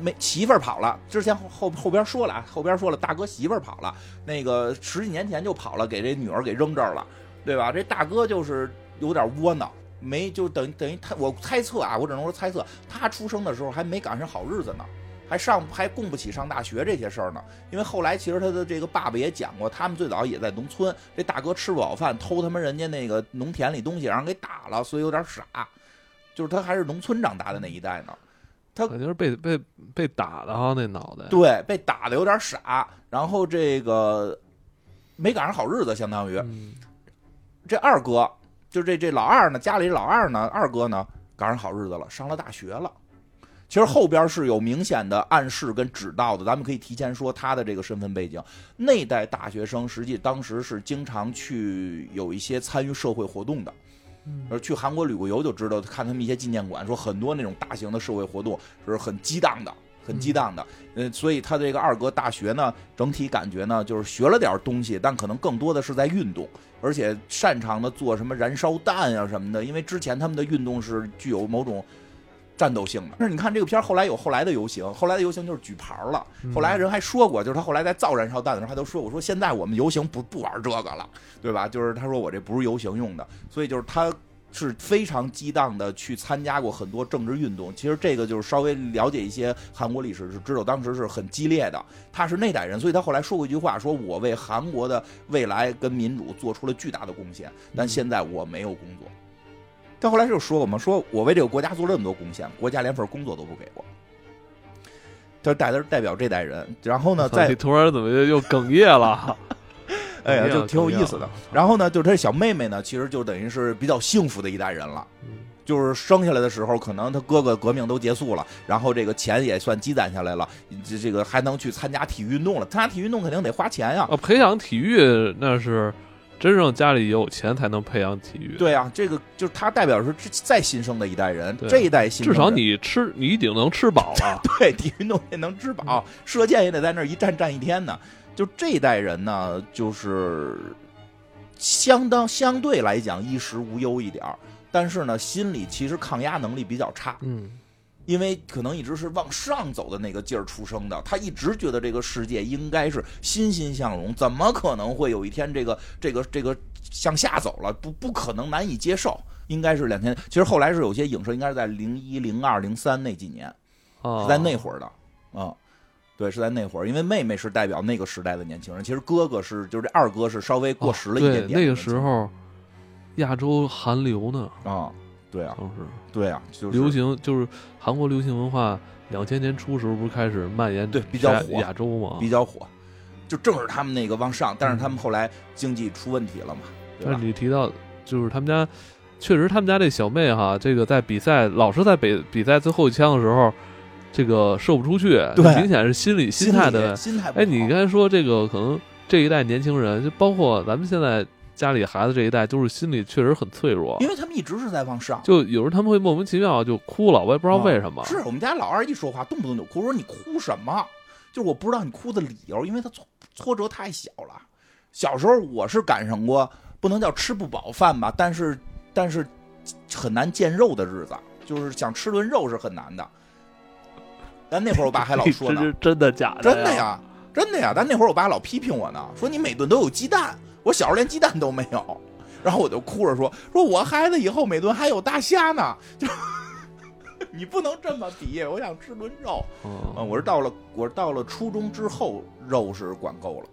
没媳妇儿跑了，之前后后边说了啊，后边说了，大哥媳妇儿跑了，那个十几年前就跑了，给这女儿给扔这儿了，对吧？这大哥就是有点窝囊，没就等于等于他，我猜测啊，我只能说猜测，他出生的时候还没赶上好日子呢。还上还供不起上大学这些事儿呢，因为后来其实他的这个爸爸也讲过，他们最早也在农村，这大哥吃不饱饭，偷他们人家那个农田里东西，然后给打了，所以有点傻，就是他还是农村长大的那一代呢，他肯定是被被被打的哈，那脑袋。对，被打的有点傻，然后这个没赶上好日子，相当于这二哥就这这老二呢，家里老二呢，二哥呢赶上好日子了，上了大学了。其实后边是有明显的暗示跟指导的，咱们可以提前说他的这个身份背景。那代大学生实际当时是经常去有一些参与社会活动的，而去韩国旅过游就知道，看他们一些纪念馆，说很多那种大型的社会活动是很激荡的，很激荡的。嗯，所以他这个二哥大学呢，整体感觉呢就是学了点东西，但可能更多的是在运动，而且擅长的做什么燃烧弹啊什么的，因为之前他们的运动是具有某种。战斗性的，但是你看这个片儿后来有后来的游行，后来的游行就是举牌了。后来人还说过，就是他后来在造燃烧弹的时候，他都说：“我说现在我们游行不不玩这个了，对吧？”就是他说我这不是游行用的，所以就是他是非常激荡的去参加过很多政治运动。其实这个就是稍微了解一些韩国历史是知道，当时是很激烈的。他是那代人，所以他后来说过一句话：说我为韩国的未来跟民主做出了巨大的贡献，但现在我没有工作。他后来就说我们，说我为这个国家做了这么多贡献，国家连份工作都不给我。他代的代表这代人，然后呢，在突然怎么又哽咽了？哎呀，就挺有意思的。然后呢，就他小妹妹呢，其实就等于是比较幸福的一代人了。就是生下来的时候，可能他哥哥革命都结束了，然后这个钱也算积攒下来了，这这个还能去参加体育运动了。参加体育运动肯定得花钱呀。啊，培养体育那是真正家里有钱才能培养体育。对啊，这个就是他代表是再新生的一代人，这一代新至少你吃你一定能吃饱了。对，体育运动也能吃饱，射箭也得在那儿一站站一天呢。就这一代人呢，就是相当相对来讲衣食无忧一点儿，但是呢，心理其实抗压能力比较差。嗯，因为可能一直是往上走的那个劲儿出生的，他一直觉得这个世界应该是欣欣向荣，怎么可能会有一天这个这个这个向下走了？不不可能，难以接受。应该是两千，其实后来是有些影射，应该是在零一、零二、零三那几年，是在那会儿的啊。对，是在那会儿，因为妹妹是代表那个时代的年轻人，其实哥哥是，就是这二哥是稍微过时了一点点。那个时候，亚洲韩流呢？啊，对啊，当时对啊，就是流行，就是韩国流行文化，两千年初时候不是开始蔓延，对，比较火，亚洲嘛，比较火，就正是他们那个往上，但是他们后来经济出问题了嘛。但是你提到，就是他们家，确实他们家这小妹哈，这个在比赛老是在比比赛最后一枪的时候。这个射不出去，明显是心理心态的。心态哎，你刚才说这个可能这一代年轻人，就包括咱们现在家里孩子这一代，都是心理确实很脆弱，因为他们一直是在往上。就有时候他们会莫名其妙就哭了，我也不知道为什么。是我们家老二一说话动不动就哭，说你哭什么？就是我不知道你哭的理由，因为他挫挫折太小了。小时候我是赶上过不能叫吃不饱饭吧，但是但是很难见肉的日子，就是想吃顿肉是很难的。但那会儿我爸还老说呢，真的假的？真的呀，真的呀。但那会儿我爸老批评我呢，说你每顿都有鸡蛋，我小时候连鸡蛋都没有，然后我就哭着说，说我孩子以后每顿还有大虾呢，就 你不能这么比，我想吃顿肉。嗯，我是到了我是到了初中之后肉是管够了，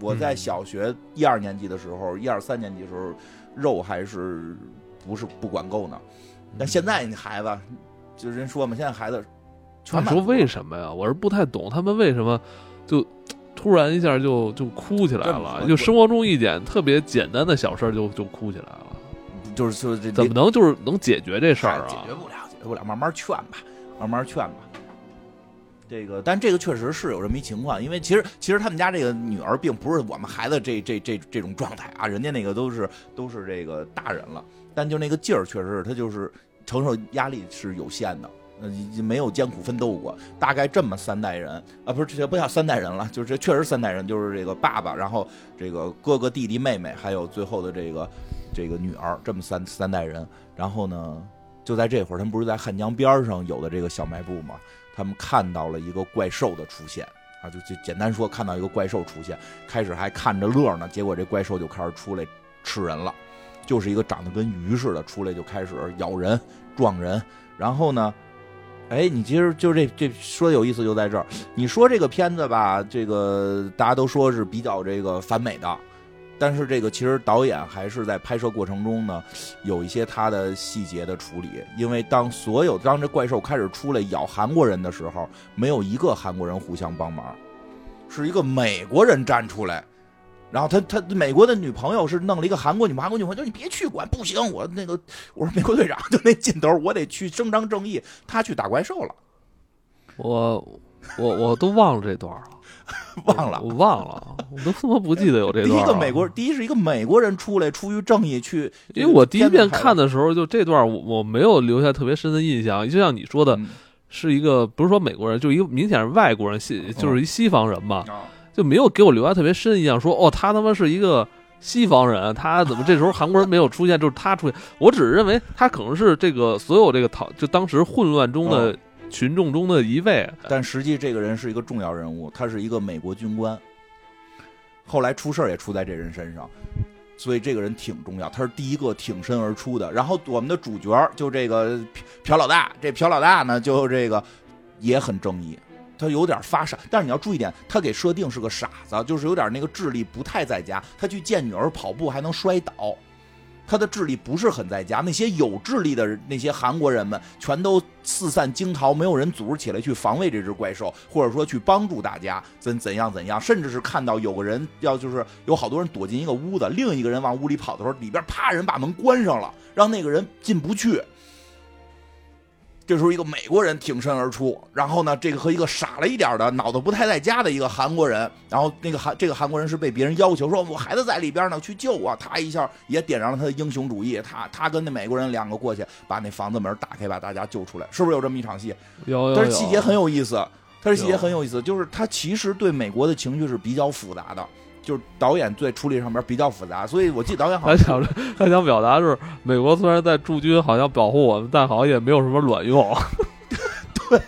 我在小学一二年级的时候，一二三年级的时候肉还是不是不管够呢，但现在你孩子就人说嘛，现在孩子。你说为什么呀？我是不太懂他们为什么就突然一下就就哭起来了，就生活中一点特别简单的小事就就哭起来了，就是就是这怎么能就是能解决这事儿啊？解决不了，解决不了，慢慢劝吧，慢慢劝吧。这个，但这个确实是有这么一情况，因为其实其实他们家这个女儿并不是我们孩子这这这这种状态啊，人家那个都是都是这个大人了，但就那个劲儿，确实是他就是承受压力是有限的。呃，没有艰苦奋斗过，大概这么三代人啊，不是这不叫三代人了，就是这确实三代人，就是这个爸爸，然后这个哥哥、弟弟、妹妹，还有最后的这个这个女儿，这么三三代人。然后呢，就在这会儿，他们不是在汉江边上有的这个小卖部吗？他们看到了一个怪兽的出现啊，就就简单说，看到一个怪兽出现，开始还看着乐呢，结果这怪兽就开始出来吃人了，就是一个长得跟鱼似的，出来就开始咬人、撞人，然后呢。哎，你其实就这这说的有意思就在这儿。你说这个片子吧，这个大家都说是比较这个反美的，但是这个其实导演还是在拍摄过程中呢，有一些他的细节的处理。因为当所有当这怪兽开始出来咬韩国人的时候，没有一个韩国人互相帮忙，是一个美国人站出来。然后他他美国的女朋友是弄了一个韩国女韩国女朋友，说你别去管，不行，我那个我说美国队长就那劲头，我得去伸张正义。他去打怪兽了，我我我都忘了这段了，忘了，我忘了，我都他妈不记得有这段。第一个美国，第一是一个美国人出来出于正义去，因为我第一遍看的时候就这段我我没有留下特别深的印象，就像你说的，是一个不是说美国人，就一个明显是外国人，西就是一西方人嘛。就没有给我留下特别深印象，说哦，他他妈是一个西方人，他怎么这时候韩国人没有出现，就是他出现。我只是认为他可能是这个所有这个讨就当时混乱中的群众中的一位，但实际这个人是一个重要人物，他是一个美国军官。后来出事儿也出在这人身上，所以这个人挺重要，他是第一个挺身而出的。然后我们的主角就这个朴老大，这朴老大呢就这个也很正义，他有点发傻，但是你要注意点，他给设定是个傻子，就是有点那个智力不太在家，他去见女儿跑步还能摔倒。他的智力不是很在家，那些有智力的那些韩国人们全都四散惊逃，没有人组织起来去防卫这只怪兽，或者说去帮助大家怎怎样怎样，甚至是看到有个人要就是有好多人躲进一个屋子，另一个人往屋里跑的时候，里边啪人把门关上了，让那个人进不去。这时候，一个美国人挺身而出，然后呢，这个和一个傻了一点的、脑子不太在家的一个韩国人，然后那个韩这个韩国人是被别人要求说，我孩子在里边呢，去救我。他一下也点燃了他的英雄主义，他他跟那美国人两个过去，把那房子门打开，把大家救出来，是不是有这么一场戏？有，但是细节很有意思，他是细节很有意思，就是他其实对美国的情绪是比较复杂的。就是导演在处理上面比较复杂，所以我记得导演好像想他想表达是美国虽然在驻军，好像保护我们，但好像也没有什么卵用。对，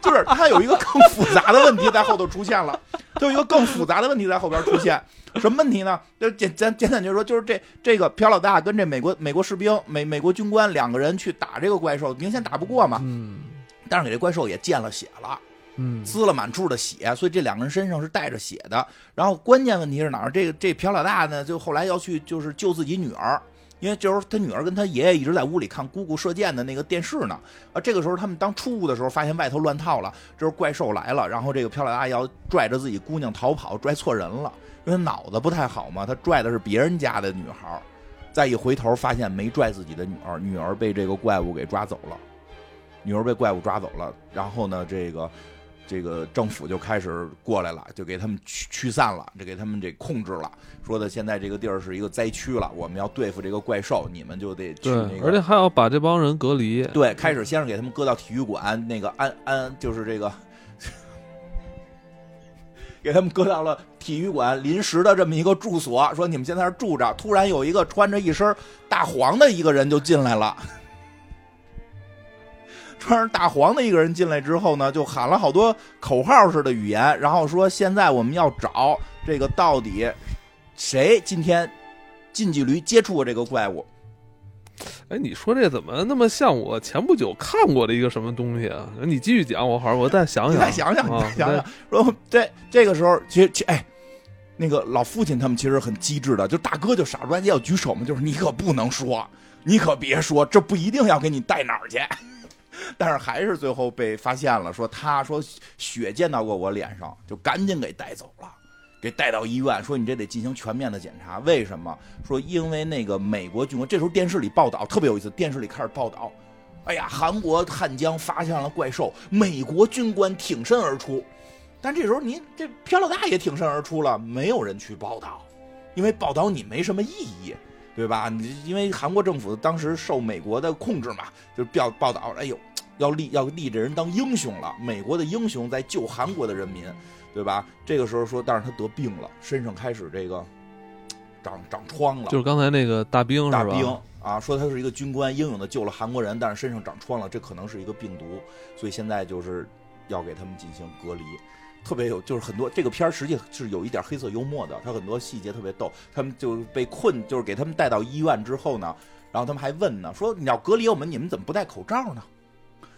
就是他有一个更复杂的问题在后头出现了，有一个更复杂的问题在后边出现。什么问题呢？就简简简单就说，就是这这个朴老大跟这美国美国士兵美美国军官两个人去打这个怪兽，明显打不过嘛。嗯。但是给这怪兽也见了血了。滋了满处的血，所以这两个人身上是带着血的。然后关键问题是哪儿？这个这朴老大呢，就后来要去就是救自己女儿，因为这时候他女儿跟他爷爷一直在屋里看姑姑射箭的那个电视呢。啊，这个时候他们当出屋的时候，发现外头乱套了，这时候怪兽来了，然后这个朴老大要拽着自己姑娘逃跑，拽错人了，因为脑子不太好嘛，他拽的是别人家的女孩。再一回头发现没拽自己的女儿，女儿被这个怪物给抓走了，女儿被怪物抓走了。然后呢，这个。这个政府就开始过来了，就给他们驱驱散了，就给他们这控制了。说的现在这个地儿是一个灾区了，我们要对付这个怪兽，你们就得去那个。而且还要把这帮人隔离。对，开始先是给他们搁到体育馆，那个安安就是这个，给他们搁到了体育馆临时的这么一个住所，说你们现在这住着。突然有一个穿着一身大黄的一个人就进来了。大黄的一个人进来之后呢，就喊了好多口号式的语言，然后说：“现在我们要找这个到底谁今天近距离接触过这个怪物。”哎，你说这怎么那么像我前不久看过的一个什么东西啊？你继续讲，我好我再想想，再想想，再想想。说这这个时候，其实，哎，那个老父亲他们其实很机智的，就大哥就傻不拉几要举手嘛，就是你可不能说，你可别说，这不一定要给你带哪儿去。但是还是最后被发现了，说他说血溅到过我脸上，就赶紧给带走了，给带到医院，说你这得进行全面的检查。为什么？说因为那个美国军官，这时候电视里报道特别有意思，电视里开始报道，哎呀，韩国汉江发现了怪兽，美国军官挺身而出。但这时候您这朴老大也挺身而出了，没有人去报道，因为报道你没什么意义。对吧？你因为韩国政府当时受美国的控制嘛，就报报道，哎呦，要立要立这人当英雄了，美国的英雄在救韩国的人民，对吧？这个时候说，但是他得病了，身上开始这个长长疮了，就是刚才那个大兵大兵啊，说他是一个军官，英勇的救了韩国人，但是身上长疮了，这可能是一个病毒，所以现在就是要给他们进行隔离。特别有，就是很多这个片儿实际是有一点黑色幽默的，它很多细节特别逗。他们就被困，就是给他们带到医院之后呢，然后他们还问呢，说你要隔离我们，你们怎么不戴口罩呢？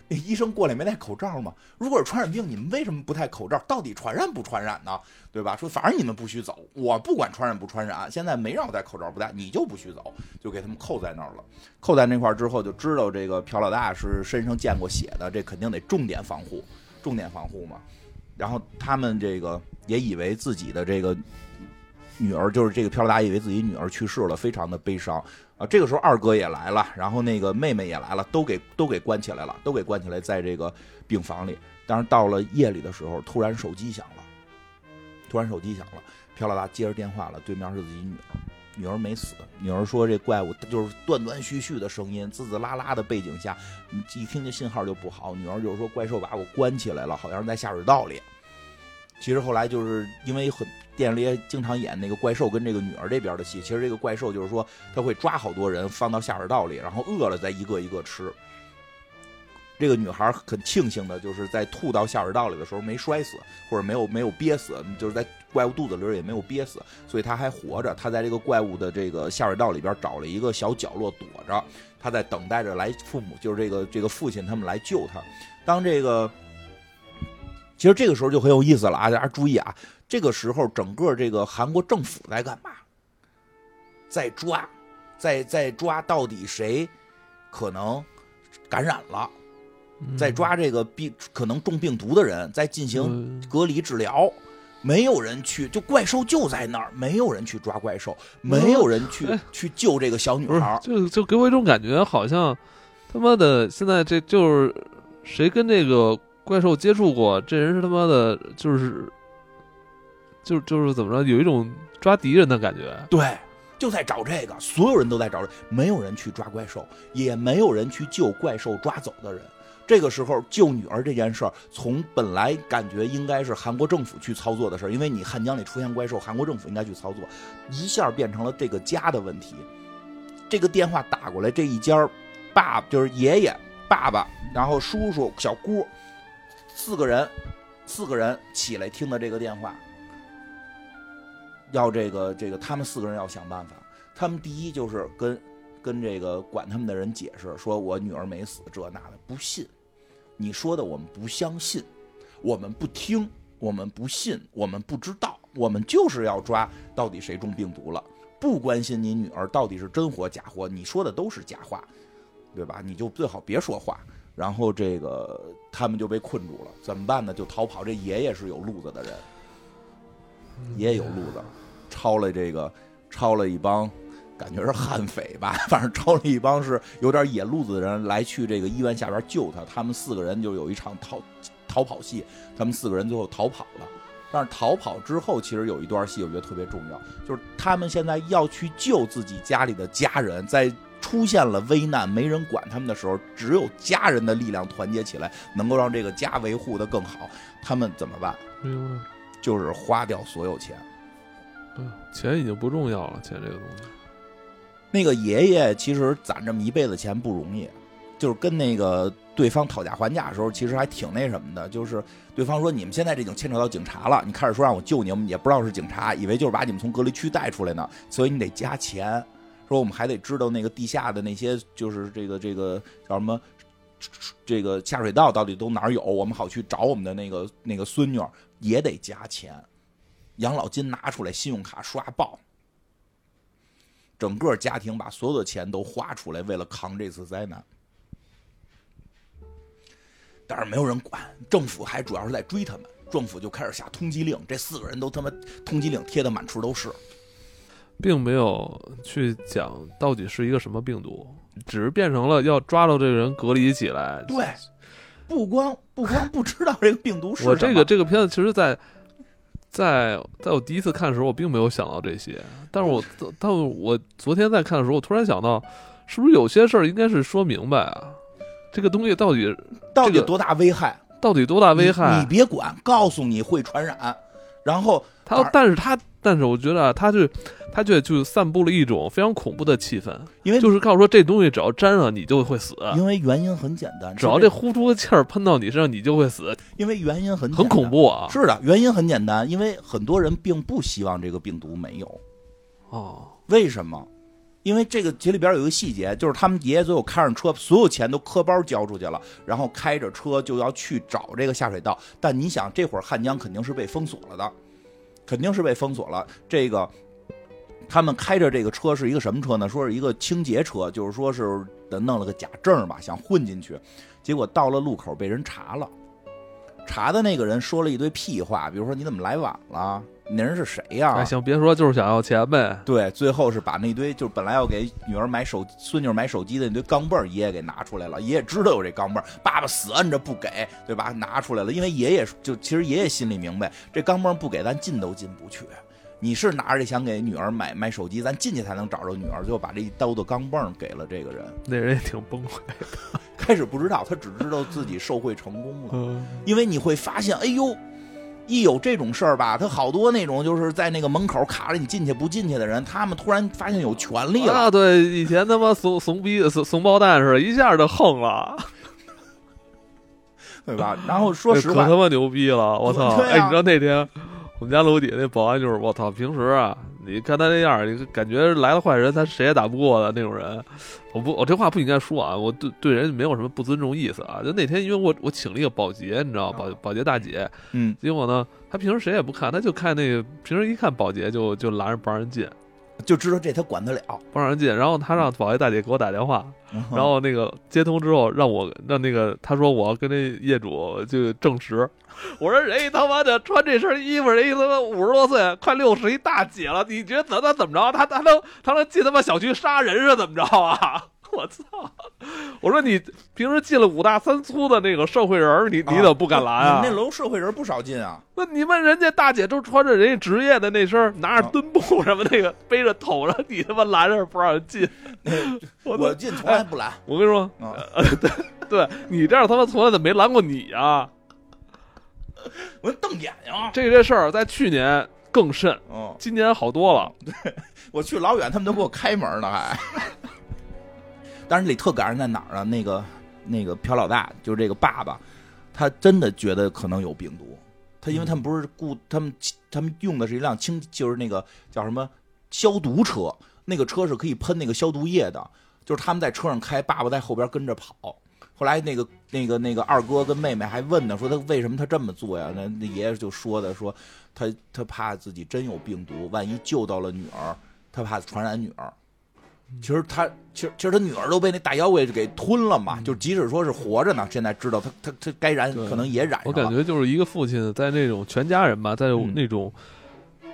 那医生过来没戴口罩吗？如果是传染病，你们为什么不戴口罩？到底传染不传染呢？对吧？说反正你们不许走，我不管传染不传染，现在没让我戴口罩不戴，你就不许走，就给他们扣在那儿了。扣在那块儿之后，就知道这个朴老大是身上见过血的，这肯定得重点防护，重点防护嘛。然后他们这个也以为自己的这个女儿，就是这个朴老大，以为自己女儿去世了，非常的悲伤啊。这个时候二哥也来了，然后那个妹妹也来了，都给都给关起来了，都给关起来在这个病房里。但是到了夜里的时候，突然手机响了，突然手机响了，朴老大接着电话了，对面是自己女儿。女儿没死，女儿说这怪物就是断断续续的声音，滋滋啦啦的背景下，一听这信号就不好。女儿就是说怪兽把我关起来了，好像是在下水道里。其实后来就是因为很电影里也经常演那个怪兽跟这个女儿这边的戏。其实这个怪兽就是说他会抓好多人放到下水道里，然后饿了再一个一个吃。这个女孩很庆幸的就是在吐到下水道里的时候没摔死，或者没有没有憋死，就是在怪物肚子里也没有憋死，所以她还活着。她在这个怪物的这个下水道里边找了一个小角落躲着，她在等待着来父母，就是这个这个父亲他们来救她。当这个，其实这个时候就很有意思了啊！大家注意啊，这个时候整个这个韩国政府在干嘛？在抓，在在抓到底谁可能感染了。在抓这个病可能中病毒的人，在进行隔离治疗，没有人去，就怪兽就在那儿，没有人去抓怪兽，没有人去去救这个小女孩，就就给我一种感觉，好像他妈的现在这就是谁跟这个怪兽接触过，这人是他妈的，就是就就是怎么着，有一种抓敌人的感觉，对，就在找这个，所有人都在找，没有人去抓怪兽，也没有人去救怪兽抓走的人。这个时候救女儿这件事儿，从本来感觉应该是韩国政府去操作的事儿，因为你汉江里出现怪兽，韩国政府应该去操作，一下变成了这个家的问题。这个电话打过来，这一家爸就是爷爷、爸爸，然后叔叔、小姑，四个人，四个人起来听的这个电话，要这个这个，他们四个人要想办法。他们第一就是跟跟这个管他们的人解释，说我女儿没死，这那的不信。你说的我们不相信，我们不听，我们不信，我们不知道，我们就是要抓到底谁中病毒了，不关心你女儿到底是真活假活，你说的都是假话，对吧？你就最好别说话。然后这个他们就被困住了，怎么办呢？就逃跑。这爷爷是有路子的人，爷爷有路子，抄了这个，抄了一帮。感觉是悍匪吧，反正招了一帮是有点野路子的人来去这个医院下边救他。他们四个人就有一场逃逃跑戏，他们四个人最后逃跑了。但是逃跑之后，其实有一段戏我觉得特别重要，就是他们现在要去救自己家里的家人，在出现了危难没人管他们的时候，只有家人的力量团结起来，能够让这个家维护的更好。他们怎么办？就是花掉所有钱。嗯，钱已经不重要了，钱这个东西。那个爷爷其实攒这么一辈子钱不容易，就是跟那个对方讨价还价的时候，其实还挺那什么的。就是对方说：“你们现在这已经牵扯到警察了，你开始说让我救你们，也不知道是警察，以为就是把你们从隔离区带出来呢，所以你得加钱。说我们还得知道那个地下的那些，就是这个这个叫什么，这个下水道到底都哪儿有，我们好去找我们的那个那个孙女，也得加钱，养老金拿出来，信用卡刷爆。”整个家庭把所有的钱都花出来，为了扛这次灾难，但是没有人管，政府还主要是在追他们，政府就开始下通缉令，这四个人都他妈通缉令贴的满处都是，并没有去讲到底是一个什么病毒，只是变成了要抓到这个人隔离起来。对，不光不光不知道这个病毒是我这个这个片子，其实，在。在在在我第一次看的时候，我并没有想到这些，但是我 但我昨天在看的时候，我突然想到，是不是有些事儿应该是说明白啊？这个东西到底到底多大危害？到底多大危害？你别管，告诉你会传染，然后他，但是他。但是我觉得他就，他就就散布了一种非常恐怖的气氛，因为就是告诉说这东西只要沾上你就会死。因为原因很简单，只要这呼出的气儿喷到你身上，你就会死。因为原因很很恐怖啊！是的，原因很简单，因为很多人并不希望这个病毒没有。哦，为什么？因为这个节里边有一个细节，就是他们爷爷最后开上车，所有钱都磕包交出去了，然后开着车就要去找这个下水道。但你想，这会儿汉江肯定是被封锁了的。肯定是被封锁了。这个，他们开着这个车是一个什么车呢？说是一个清洁车，就是说是弄了个假证吧，想混进去。结果到了路口被人查了，查的那个人说了一堆屁话，比如说你怎么来晚了。那人是谁呀？行，别说，就是想要钱呗。对，最后是把那堆就是本来要给女儿买手孙女买手机的那堆钢镚爷爷给拿出来了。爷爷知道有这钢镚爸爸死摁着不给，对吧？拿出来了，因为爷爷就其实爷爷心里明白，这钢镚不给咱进都进不去。你是拿着想给女儿买买手机，咱进去才能找着女儿，最后把这一刀的钢镚给了这个人。那人也挺崩溃的，开始不知道，他只知道自己受贿成功了。因为你会发现，哎呦。一有这种事儿吧，他好多那种就是在那个门口卡着你进去不进去的人，他们突然发现有权利了。啊，对，以前他妈怂怂逼、怂怂包蛋似的，一下就横了。对吧？然后说实话，可他妈牛逼了，我操！哎，你知道那天我们家楼底下那保安就是我操，平时啊。你看他那样，你感觉来了坏人，他谁也打不过的那种人。我不，我这话不应该说啊，我对对人没有什么不尊重意思啊。就那天，因为我我请了一个保洁，你知道保保洁大姐，嗯，结果呢，他平时谁也不看，他就看那个平时一看保洁就就拦着不让人进。就知道这他管得了，不让人进。然后他让保洁大姐给我打电话，然后那个接通之后，让我让那个他说我要跟那业主就证实。我说人他妈的穿这身衣服，人一他妈五十多岁，快六十一大姐了，你觉得他他怎么着？他他能他能进他妈小区杀人是怎么着啊？我操！我说你平时进了五大三粗的那个社会人，你你怎么不敢拦啊？那楼社会人不少进啊。那你们人家大姐都穿着人家职业的那身，拿着墩布什么那个背着桶着，你他妈拦着不让进？我进从来不拦。我跟你说，对 对，你这样他妈从来都没拦过你啊！我瞪眼睛。这这事儿在去年更甚，今年好多了。对我去老远，他们都给我开门呢，还。但是里特感人在哪儿啊？那个那个朴老大，就是这个爸爸，他真的觉得可能有病毒。他因为他们不是雇他们他们用的是一辆清，就是那个叫什么消毒车，那个车是可以喷那个消毒液的。就是他们在车上开，爸爸在后边跟着跑。后来那个那个那个二哥跟妹妹还问呢，说他为什么他这么做呀？那那爷爷就说的，说他他怕自己真有病毒，万一救到了女儿，他怕传染女儿。其实他，其实其实他女儿都被那大妖怪给吞了嘛。就即使说是活着呢，现在知道他他他该染，可能也染上了。我感觉就是一个父亲在那种全家人吧，在那种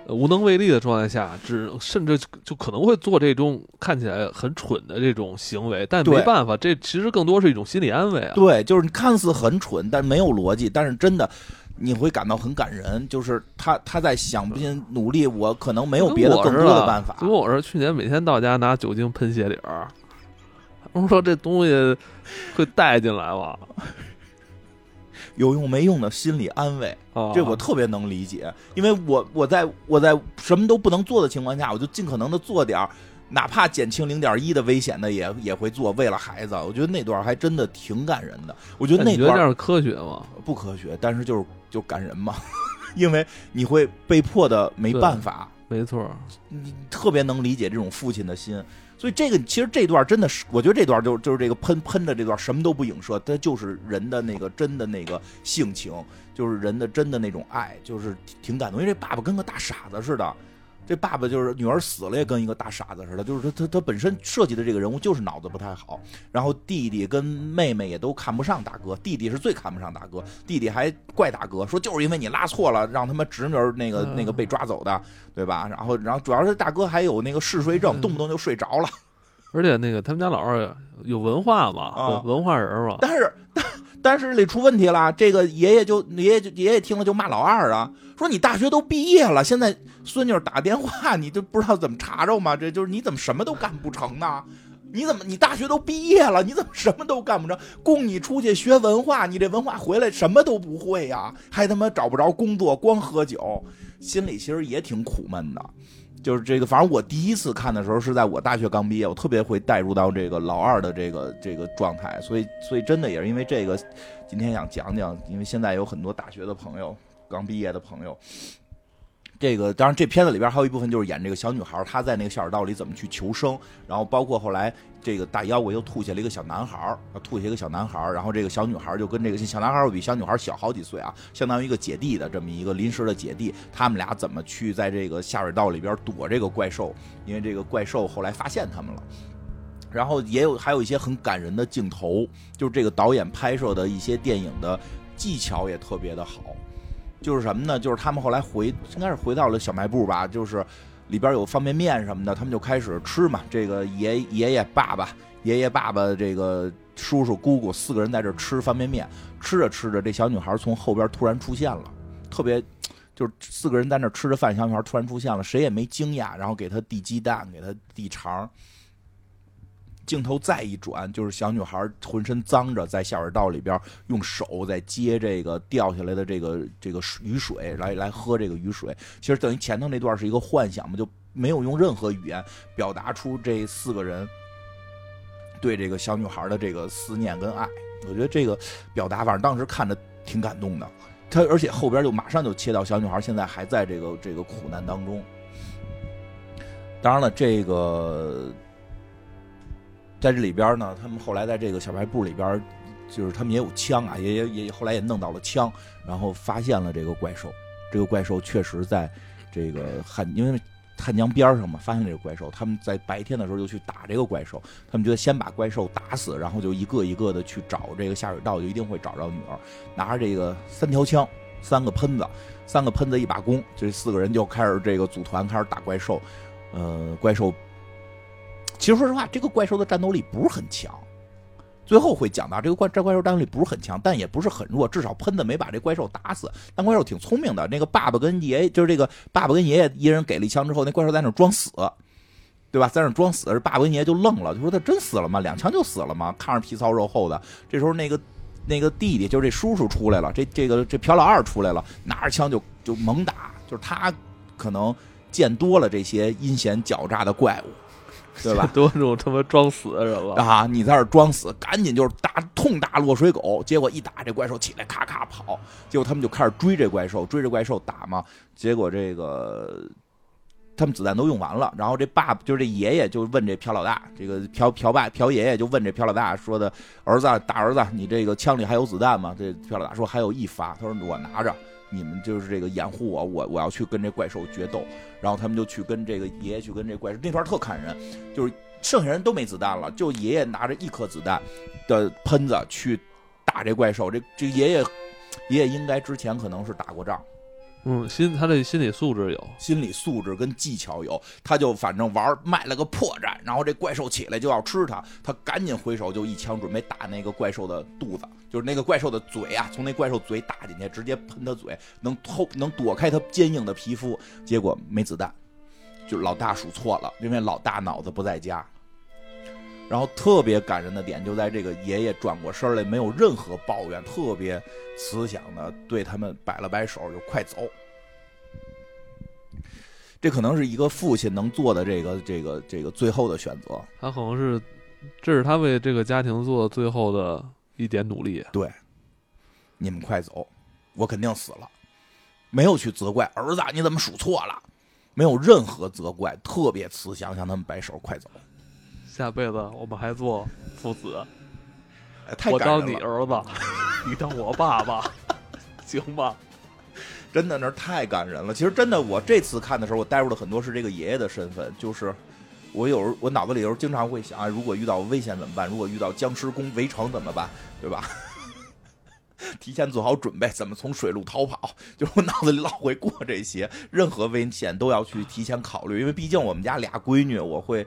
无能为力的状态下，只甚至就可能会做这种看起来很蠢的这种行为，但没办法，这其实更多是一种心理安慰啊。对，就是你看似很蠢，但没有逻辑，但是真的。你会感到很感人，就是他他在想尽努力，我可能没有别的更多的办法。跟我是去年每天到家拿酒精喷鞋底儿，我说这东西会带进来吗？有用没用的心理安慰，这我特别能理解，因为我我在我在什么都不能做的情况下，我就尽可能的做点儿。哪怕减轻零点一的危险的也也会做，为了孩子，我觉得那段还真的挺感人的。我觉得那段科学吗？不科学，但是就是就感人嘛，因为你会被迫的没办法。没错，你特别能理解这种父亲的心，所以这个其实这段真的是，我觉得这段就就是这个喷喷的这段什么都不影射，它就是人的那个真的那个性情，就是人的真的那种爱，就是挺感动。因为这爸爸跟个大傻子似的。这爸爸就是女儿死了也跟一个大傻子似的，就是他他他本身设计的这个人物就是脑子不太好，然后弟弟跟妹妹也都看不上大哥，弟弟是最看不上大哥，弟弟还怪大哥说就是因为你拉错了，让他们侄女那个那个被抓走的，对吧？然后然后主要是大哥还有那个嗜睡症，动不动就睡着了，而且那个他们家老二有文化嘛，文化人嘛，但是但但是里出问题了，这个爷爷就爷爷就爷爷听了就骂老二啊。说你大学都毕业了，现在孙女打电话，你就不知道怎么查着吗？这就是你怎么什么都干不成呢？你怎么你大学都毕业了，你怎么什么都干不成？供你出去学文化，你这文化回来什么都不会呀？还他妈找不着工作，光喝酒，心里其实也挺苦闷的。就是这个，反正我第一次看的时候是在我大学刚毕业，我特别会带入到这个老二的这个这个状态，所以所以真的也是因为这个，今天想讲讲，因为现在有很多大学的朋友。刚毕业的朋友，这个当然，这片子里边还有一部分就是演这个小女孩，她在那个下水道里怎么去求生，然后包括后来这个大妖怪又吐下了一个小男孩，吐下一个小男孩，然后这个小女孩就跟这个小男孩又比小女孩小好几岁啊，相当于一个姐弟的这么一个临时的姐弟，他们俩怎么去在这个下水道里边躲这个怪兽？因为这个怪兽后来发现他们了，然后也有还有一些很感人的镜头，就是这个导演拍摄的一些电影的技巧也特别的好。就是什么呢？就是他们后来回，应该是回到了小卖部吧。就是里边有方便面什么的，他们就开始吃嘛。这个爷爷爷爸爸、爷爷爸爸、这个叔叔姑姑四个人在这吃方便面。吃着吃着，这小女孩从后边突然出现了，特别就是四个人在那吃着饭，小女孩突然出现了，谁也没惊讶，然后给她递鸡蛋，给她递肠。镜头再一转，就是小女孩浑身脏着，在下水道里边用手在接这个掉下来的这个这个雨水来来喝这个雨水。其实等于前头那段是一个幻想嘛，就没有用任何语言表达出这四个人对这个小女孩的这个思念跟爱。我觉得这个表达，反正当时看着挺感动的。他而且后边就马上就切到小女孩现在还在这个这个苦难当中。当然了，这个在这里边呢，他们后来在这个小卖部里边，就是他们也有枪啊，也也也后来也弄到了枪，然后发现了这个怪兽。这个怪兽确实在这个汉，因为。汉江边上嘛，发现这个怪兽，他们在白天的时候就去打这个怪兽。他们觉得先把怪兽打死，然后就一个一个的去找这个下水道，就一定会找着女儿。拿着这个三条枪、三个喷子、三个喷子一把弓，这四个人就开始这个组团开始打怪兽。呃，怪兽其实说实话，这个怪兽的战斗力不是很强。最后会讲到这个怪这怪兽战斗力不是很强，但也不是很弱，至少喷子没把这怪兽打死。但怪兽挺聪明的，那个爸爸跟爷爷就是这个爸爸跟爷爷一人给了一枪之后，那怪兽在那装死，对吧？在那装死，爸爸跟爷爷就愣了，就说他真死了吗？两枪就死了吗？看着皮糙肉厚的。这时候那个那个弟弟就是这叔叔出来了，这这个这朴老二出来了，拿着枪就就猛打，就是他可能见多了这些阴险狡诈的怪物。对吧？多种他妈装死的人了啊！你在这装死，赶紧就是打痛打落水狗。结果一打这怪兽起来，咔咔跑。结果他们就开始追这怪兽，追着怪兽打嘛。结果这个他们子弹都用完了。然后这爸就是这爷爷就问这朴老大，这个朴朴爸朴爷爷就问这朴老大说的：“儿子，大儿子，你这个枪里还有子弹吗？”这朴老大说：“还有一发。”他说：“我拿着。”你们就是这个掩护我，我我要去跟这怪兽决斗，然后他们就去跟这个爷爷去跟这怪兽，那段特砍人，就是剩下人都没子弹了，就爷爷拿着一颗子弹的喷子去打这怪兽，这这爷爷爷爷应该之前可能是打过仗。嗯，心他这心理素质有，心理素质跟技巧有，他就反正玩卖了个破绽，然后这怪兽起来就要吃他，他赶紧回手就一枪准备打那个怪兽的肚子，就是那个怪兽的嘴啊，从那怪兽嘴打进去，直接喷他嘴，能透能躲开他坚硬的皮肤，结果没子弹，就老大数错了，因为老大脑子不在家。然后特别感人的点就在这个爷爷转过身来，没有任何抱怨，特别慈祥的对他们摆了摆手，就快走。这可能是一个父亲能做的这个这个这个最后的选择。他可能是，这是他为这个家庭做的最后的一点努力。对，你们快走，我肯定死了。没有去责怪儿子，你怎么数错了？没有任何责怪，特别慈祥，向他们摆手，快走。下辈子我们还做父子，我当你儿子，你当我爸爸，行吧？真的那太感人了。其实真的，我这次看的时候，我带入了很多是这个爷爷的身份。就是我有时候我脑子里有时候经常会想啊，如果遇到危险怎么办？如果遇到僵尸攻围城怎么办？对吧？提前做好准备，怎么从水路逃跑？就是我脑子里老会过这些，任何危险都要去提前考虑。因为毕竟我们家俩闺女，我会。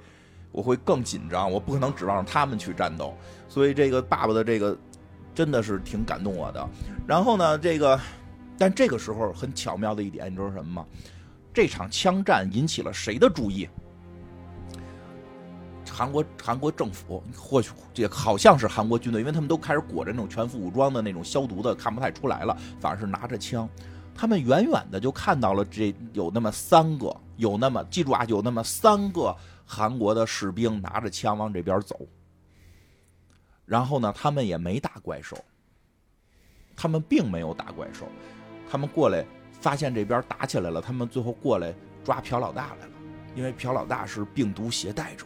我会更紧张，我不可能指望着他们去战斗，所以这个爸爸的这个真的是挺感动我的。然后呢，这个但这个时候很巧妙的一点，你知道什么吗？这场枪战引起了谁的注意？韩国韩国政府，或许这好像是韩国军队，因为他们都开始裹着那种全副武装的那种消毒的，看不太出来了，反而是拿着枪。他们远远的就看到了这有那么三个，有那么记住啊，有那么三个。韩国的士兵拿着枪往这边走，然后呢，他们也没打怪兽，他们并没有打怪兽，他们过来发现这边打起来了，他们最后过来抓朴老大来了，因为朴老大是病毒携带者，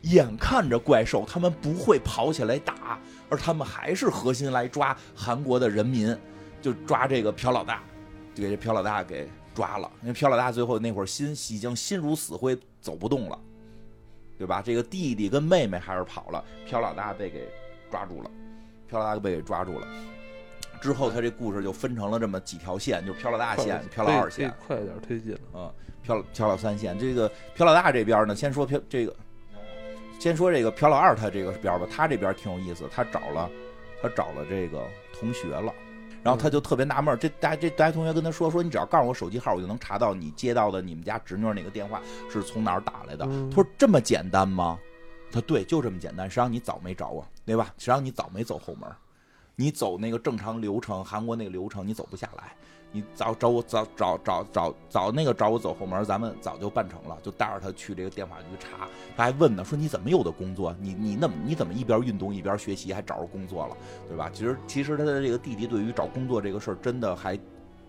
眼看着怪兽，他们不会跑起来打，而他们还是核心来抓韩国的人民，就抓这个朴老大，就给这朴老大给。抓了，因为朴老大最后那会儿心已经心如死灰，走不动了，对吧？这个弟弟跟妹妹还是跑了，朴老大被给抓住了，朴老大被给抓住了。之后他这故事就分成了这么几条线，就是朴老大线、朴老二线，快点推进。嗯，朴朴老三线。这个朴老大这边呢，先说朴这个，先说这个朴老二他这个边吧，他这边挺有意思，他找了他找了这个同学了。然后他就特别纳闷，这大这大学同学跟他说说，你只要告诉我手机号，我就能查到你接到的你们家侄女那个电话是从哪儿打来的。他说这么简单吗？他对，就这么简单。谁让你早没找我，对吧？谁让你早没走后门？你走那个正常流程，韩国那个流程你走不下来。你早找我早找找找早那个找我走后门，咱们早就办成了，就带着他去这个电话局查。他还问呢，说你怎么有的工作？你你那么你怎么一边运动一边学习，还找着工作了，对吧？其实其实他的这个弟弟对于找工作这个事儿，真的还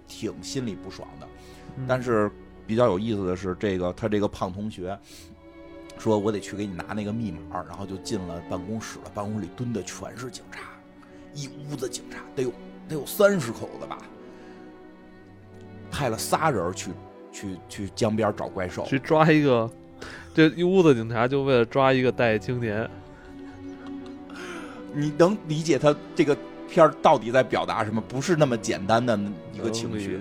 挺心里不爽的。但是比较有意思的是，这个他这个胖同学说，我得去给你拿那个密码，然后就进了办公室了。办公室里蹲的全是警察，一屋子警察，得有得有三十口子吧。派了仨人去，去去江边找怪兽，去抓一个，这一屋子警察就为了抓一个待业青年。你能理解他这个片儿到底在表达什么？不是那么简单的一个情绪，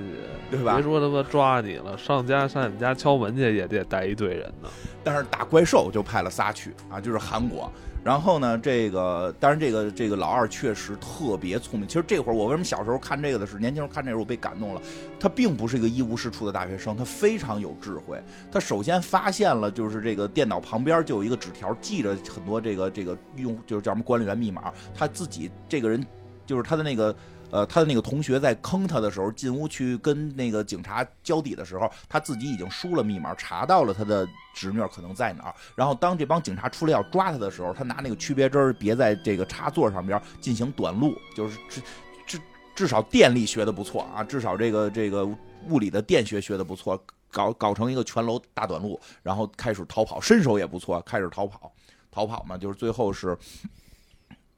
对吧？别说他妈抓你了，上家上你们家敲门去也得带一队人呢。但是打怪兽就派了仨去啊，就是韩国。然后呢，这个当然，这个这个老二确实特别聪明。其实这会儿我为什么小时候看这个的时候年轻时候看这个我被感动了。他并不是一个一无是处的大学生，他非常有智慧。他首先发现了，就是这个电脑旁边就有一个纸条，记着很多这个这个用就是叫什么管理员密码。他自己这个人就是他的那个。呃，他的那个同学在坑他的时候，进屋去跟那个警察交底的时候，他自己已经输了密码，查到了他的侄女可能在哪儿。然后当这帮警察出来要抓他的时候，他拿那个区别针别在这个插座上边进行短路，就是至至至少电力学的不错啊，至少这个这个物理的电学学的不错，搞搞成一个全楼大短路，然后开始逃跑，身手也不错，开始逃跑，逃跑嘛，就是最后是。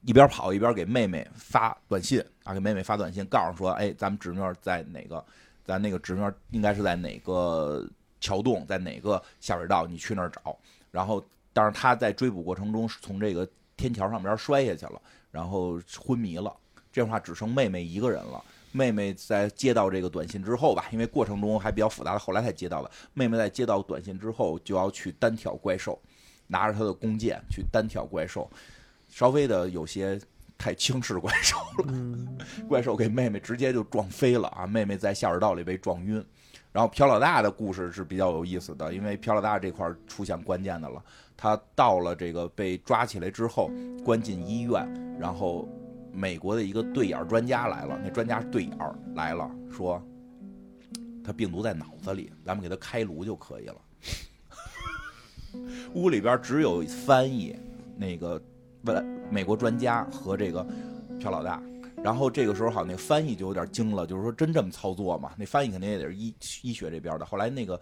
一边跑一边给妹妹发短信啊，给妹妹发短信，告诉说，哎，咱们侄女在哪个，咱那个侄女应该是在哪个桥洞，在哪个下水道，你去那儿找。然后，但是他在追捕过程中从这个天桥上边摔下去了，然后昏迷了。这话只剩妹妹一个人了。妹妹在接到这个短信之后吧，因为过程中还比较复杂的，后来才接到的。妹妹在接到短信之后，就要去单挑怪兽，拿着他的弓箭去单挑怪兽。稍微的有些太轻视怪兽了，怪兽给妹妹直接就撞飞了啊！妹妹在下水道里被撞晕。然后朴老大的故事是比较有意思的，因为朴老大这块出现关键的了。他到了这个被抓起来之后，关进医院，然后美国的一个对眼专家来了，那专家对眼来了，说他病毒在脑子里，咱们给他开颅就可以了。屋里边只有翻译那个。问美国专家和这个朴老大，然后这个时候好，那翻译就有点惊了，就是说真这么操作吗？那翻译肯定也得是医医学这边的。后来那个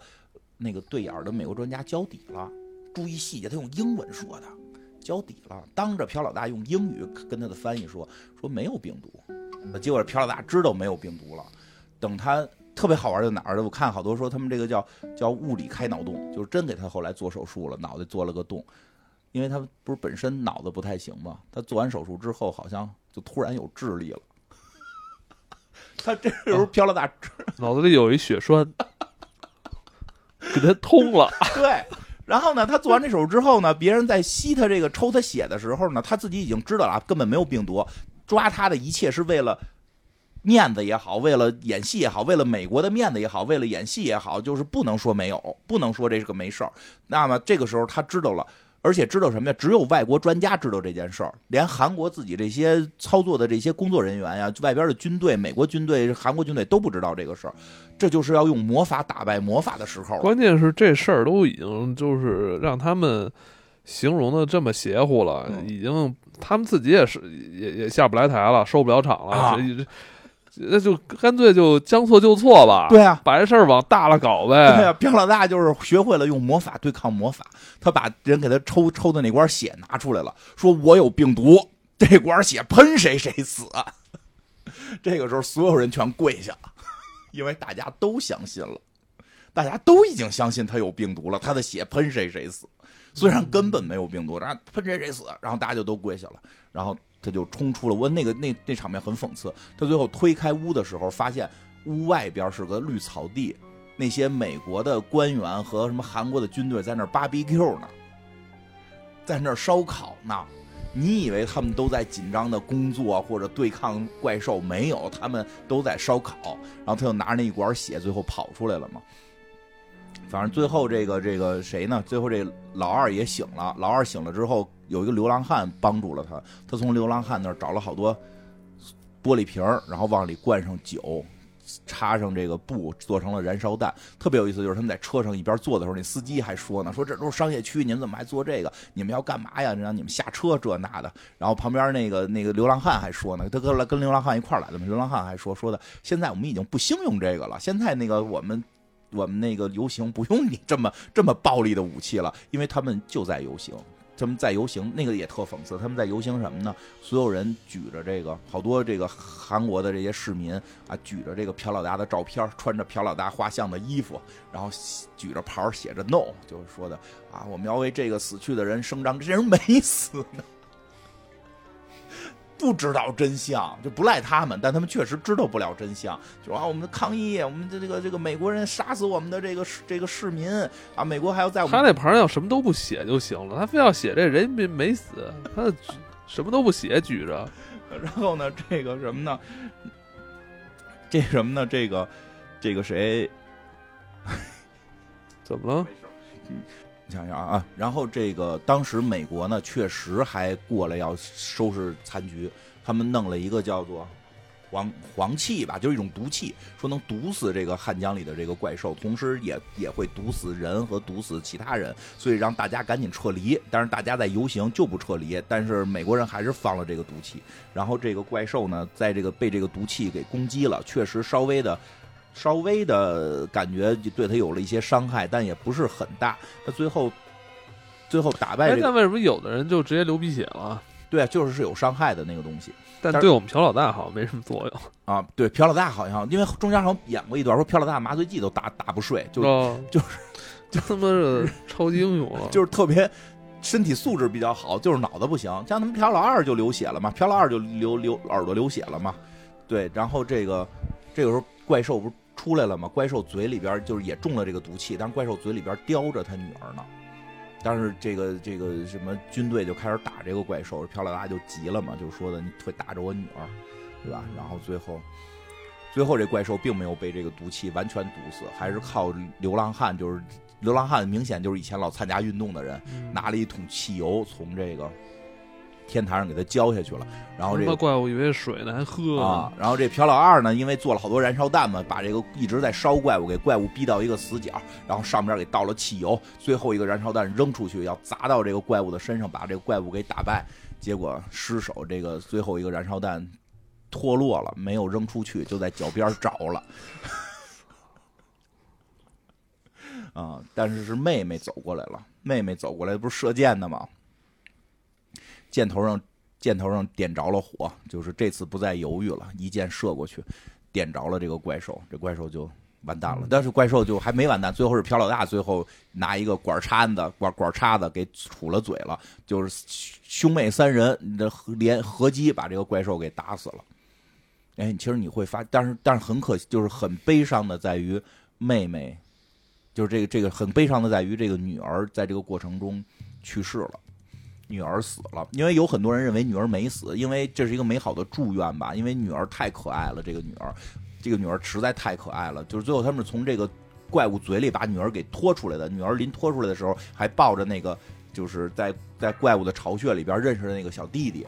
那个对眼的美国专家交底了，注意细节，他用英文说的，交底了，当着朴老大用英语跟他的翻译说，说没有病毒。结果朴老大知道没有病毒了，等他特别好玩在哪儿？我看好多说他们这个叫叫物理开脑洞，就是真给他后来做手术了，脑袋做了个洞。因为他不是本身脑子不太行吗？他做完手术之后，好像就突然有智力了。他这时候飘了大，脑子里有一血栓，给他通了。对，然后呢，他做完这手术之后呢，别人在吸他这个抽他血的时候呢，他自己已经知道了，根本没有病毒。抓他的一切是为了面子也好，为了演戏也好，为了美国的面子也好，为了演戏也好，就是不能说没有，不能说这是个没事儿。那么这个时候他知道了。而且知道什么呀？只有外国专家知道这件事儿，连韩国自己这些操作的这些工作人员呀，外边的军队、美国军队、韩国军队都不知道这个事儿。这就是要用魔法打败魔法的时候。关键是这事儿都已经就是让他们形容的这么邪乎了，已经他们自己也是也也下不来台了，收不了场了。那就干脆就将错就错吧。对啊，把这事儿往大了搞呗。对啊，彪老大就是学会了用魔法对抗魔法。他把人给他抽抽的那管血拿出来了，说我有病毒，这管血喷谁谁死。这个时候，所有人全跪下了，因为大家都相信了，大家都已经相信他有病毒了，他的血喷谁谁死。虽然根本没有病毒，然后喷谁谁死，然后大家就都跪下了，然后。他就冲出了屋，那个那那场面很讽刺。他最后推开屋的时候，发现屋外边是个绿草地，那些美国的官员和什么韩国的军队在那儿 BBQ 呢，在那儿烧烤呢。你以为他们都在紧张的工作或者对抗怪兽？没有，他们都在烧烤。然后他就拿着那一管血，最后跑出来了嘛。反正最后这个这个谁呢？最后这老二也醒了。老二醒了之后，有一个流浪汉帮助了他。他从流浪汉那儿找了好多玻璃瓶然后往里灌上酒，插上这个布，做成了燃烧弹。特别有意思，就是他们在车上一边坐的时候，那司机还说呢：“说这都是商业区，你们怎么还做这个？你们要干嘛呀？让你们下车这那的。”然后旁边那个那个流浪汉还说呢：“他跟跟流浪汉一块来的嘛。”流浪汉还说说的：“现在我们已经不兴用这个了，现在那个我们我们那个游行不用你这么这么暴力的武器了，因为他们就在游行。”他们在游行，那个也特讽刺。他们在游行什么呢？所有人举着这个，好多这个韩国的这些市民啊，举着这个朴老大的照片，穿着朴老大画像的衣服，然后举着牌写着 “no”，就是说的啊，我们要为这个死去的人声张。这些人没死呢。不知道真相就不赖他们，但他们确实知道不了真相。就啊，我们的抗议，我们的这个这个美国人杀死我们的这个这个市民啊，美国还要在我们他那牌要什么都不写就行了，他非要写这人没没死，他什么都不写举着，然后呢，这个什么呢？这什么呢？这个这个谁？怎么了？你想想啊，然后这个当时美国呢，确实还过来要收拾残局，他们弄了一个叫做黄黄气吧，就是一种毒气，说能毒死这个汉江里的这个怪兽，同时也也会毒死人和毒死其他人，所以让大家赶紧撤离。但是大家在游行就不撤离，但是美国人还是放了这个毒气。然后这个怪兽呢，在这个被这个毒气给攻击了，确实稍微的。稍微的感觉对他有了一些伤害，但也不是很大。他最后最后打败。但为什么有的人就直接流鼻血了？对，就是是有伤害的那个东西。但对我们朴老大好像没什么作用啊。对，朴老大好像因为中间好像演过一段，说朴老大麻醉剂都打打不睡，就 就是就他妈是超级英雄了，就是特别身体素质比较好，就是脑子不行。像他们朴老二就流血了嘛，朴老二就流流耳朵流血了嘛。对，然后这个这个时候怪兽不是。出来了嘛？怪兽嘴里边就是也中了这个毒气，但是怪兽嘴里边叼着他女儿呢。但是这个这个什么军队就开始打这个怪兽，飘老大就急了嘛，就说的你会打着我女儿，对吧？然后最后最后这怪兽并没有被这个毒气完全毒死，还是靠流浪汉，就是流浪汉明显就是以前老参加运动的人，拿了一桶汽油从这个。天台上给他浇下去了，然后这个怪物以为水呢，还喝啊。然后这朴老二呢，因为做了好多燃烧弹嘛，把这个一直在烧怪物，给怪物逼到一个死角，然后上边给倒了汽油，最后一个燃烧弹扔出去，要砸到这个怪物的身上，把这个怪物给打败。结果失手，这个最后一个燃烧弹脱落了，没有扔出去，就在脚边着了。啊！但是是妹妹走过来了，妹妹走过来不是射箭的吗？箭头上，箭头上点着了火，就是这次不再犹豫了，一箭射过去，点着了这个怪兽，这怪兽就完蛋了。但是怪兽就还没完蛋，最后是朴老大最后拿一个管叉子，管管叉子给杵了嘴了，就是兄妹三人的连合击把这个怪兽给打死了。哎，其实你会发，但是但是很可惜，就是很悲伤的在于妹妹，就是这个这个很悲伤的在于这个女儿在这个过程中去世了。女儿死了，因为有很多人认为女儿没死，因为这是一个美好的祝愿吧。因为女儿太可爱了，这个女儿，这个女儿实在太可爱了。就是最后他们从这个怪物嘴里把女儿给拖出来的。女儿临拖出来的时候，还抱着那个就是在在怪物的巢穴里边认识的那个小弟弟。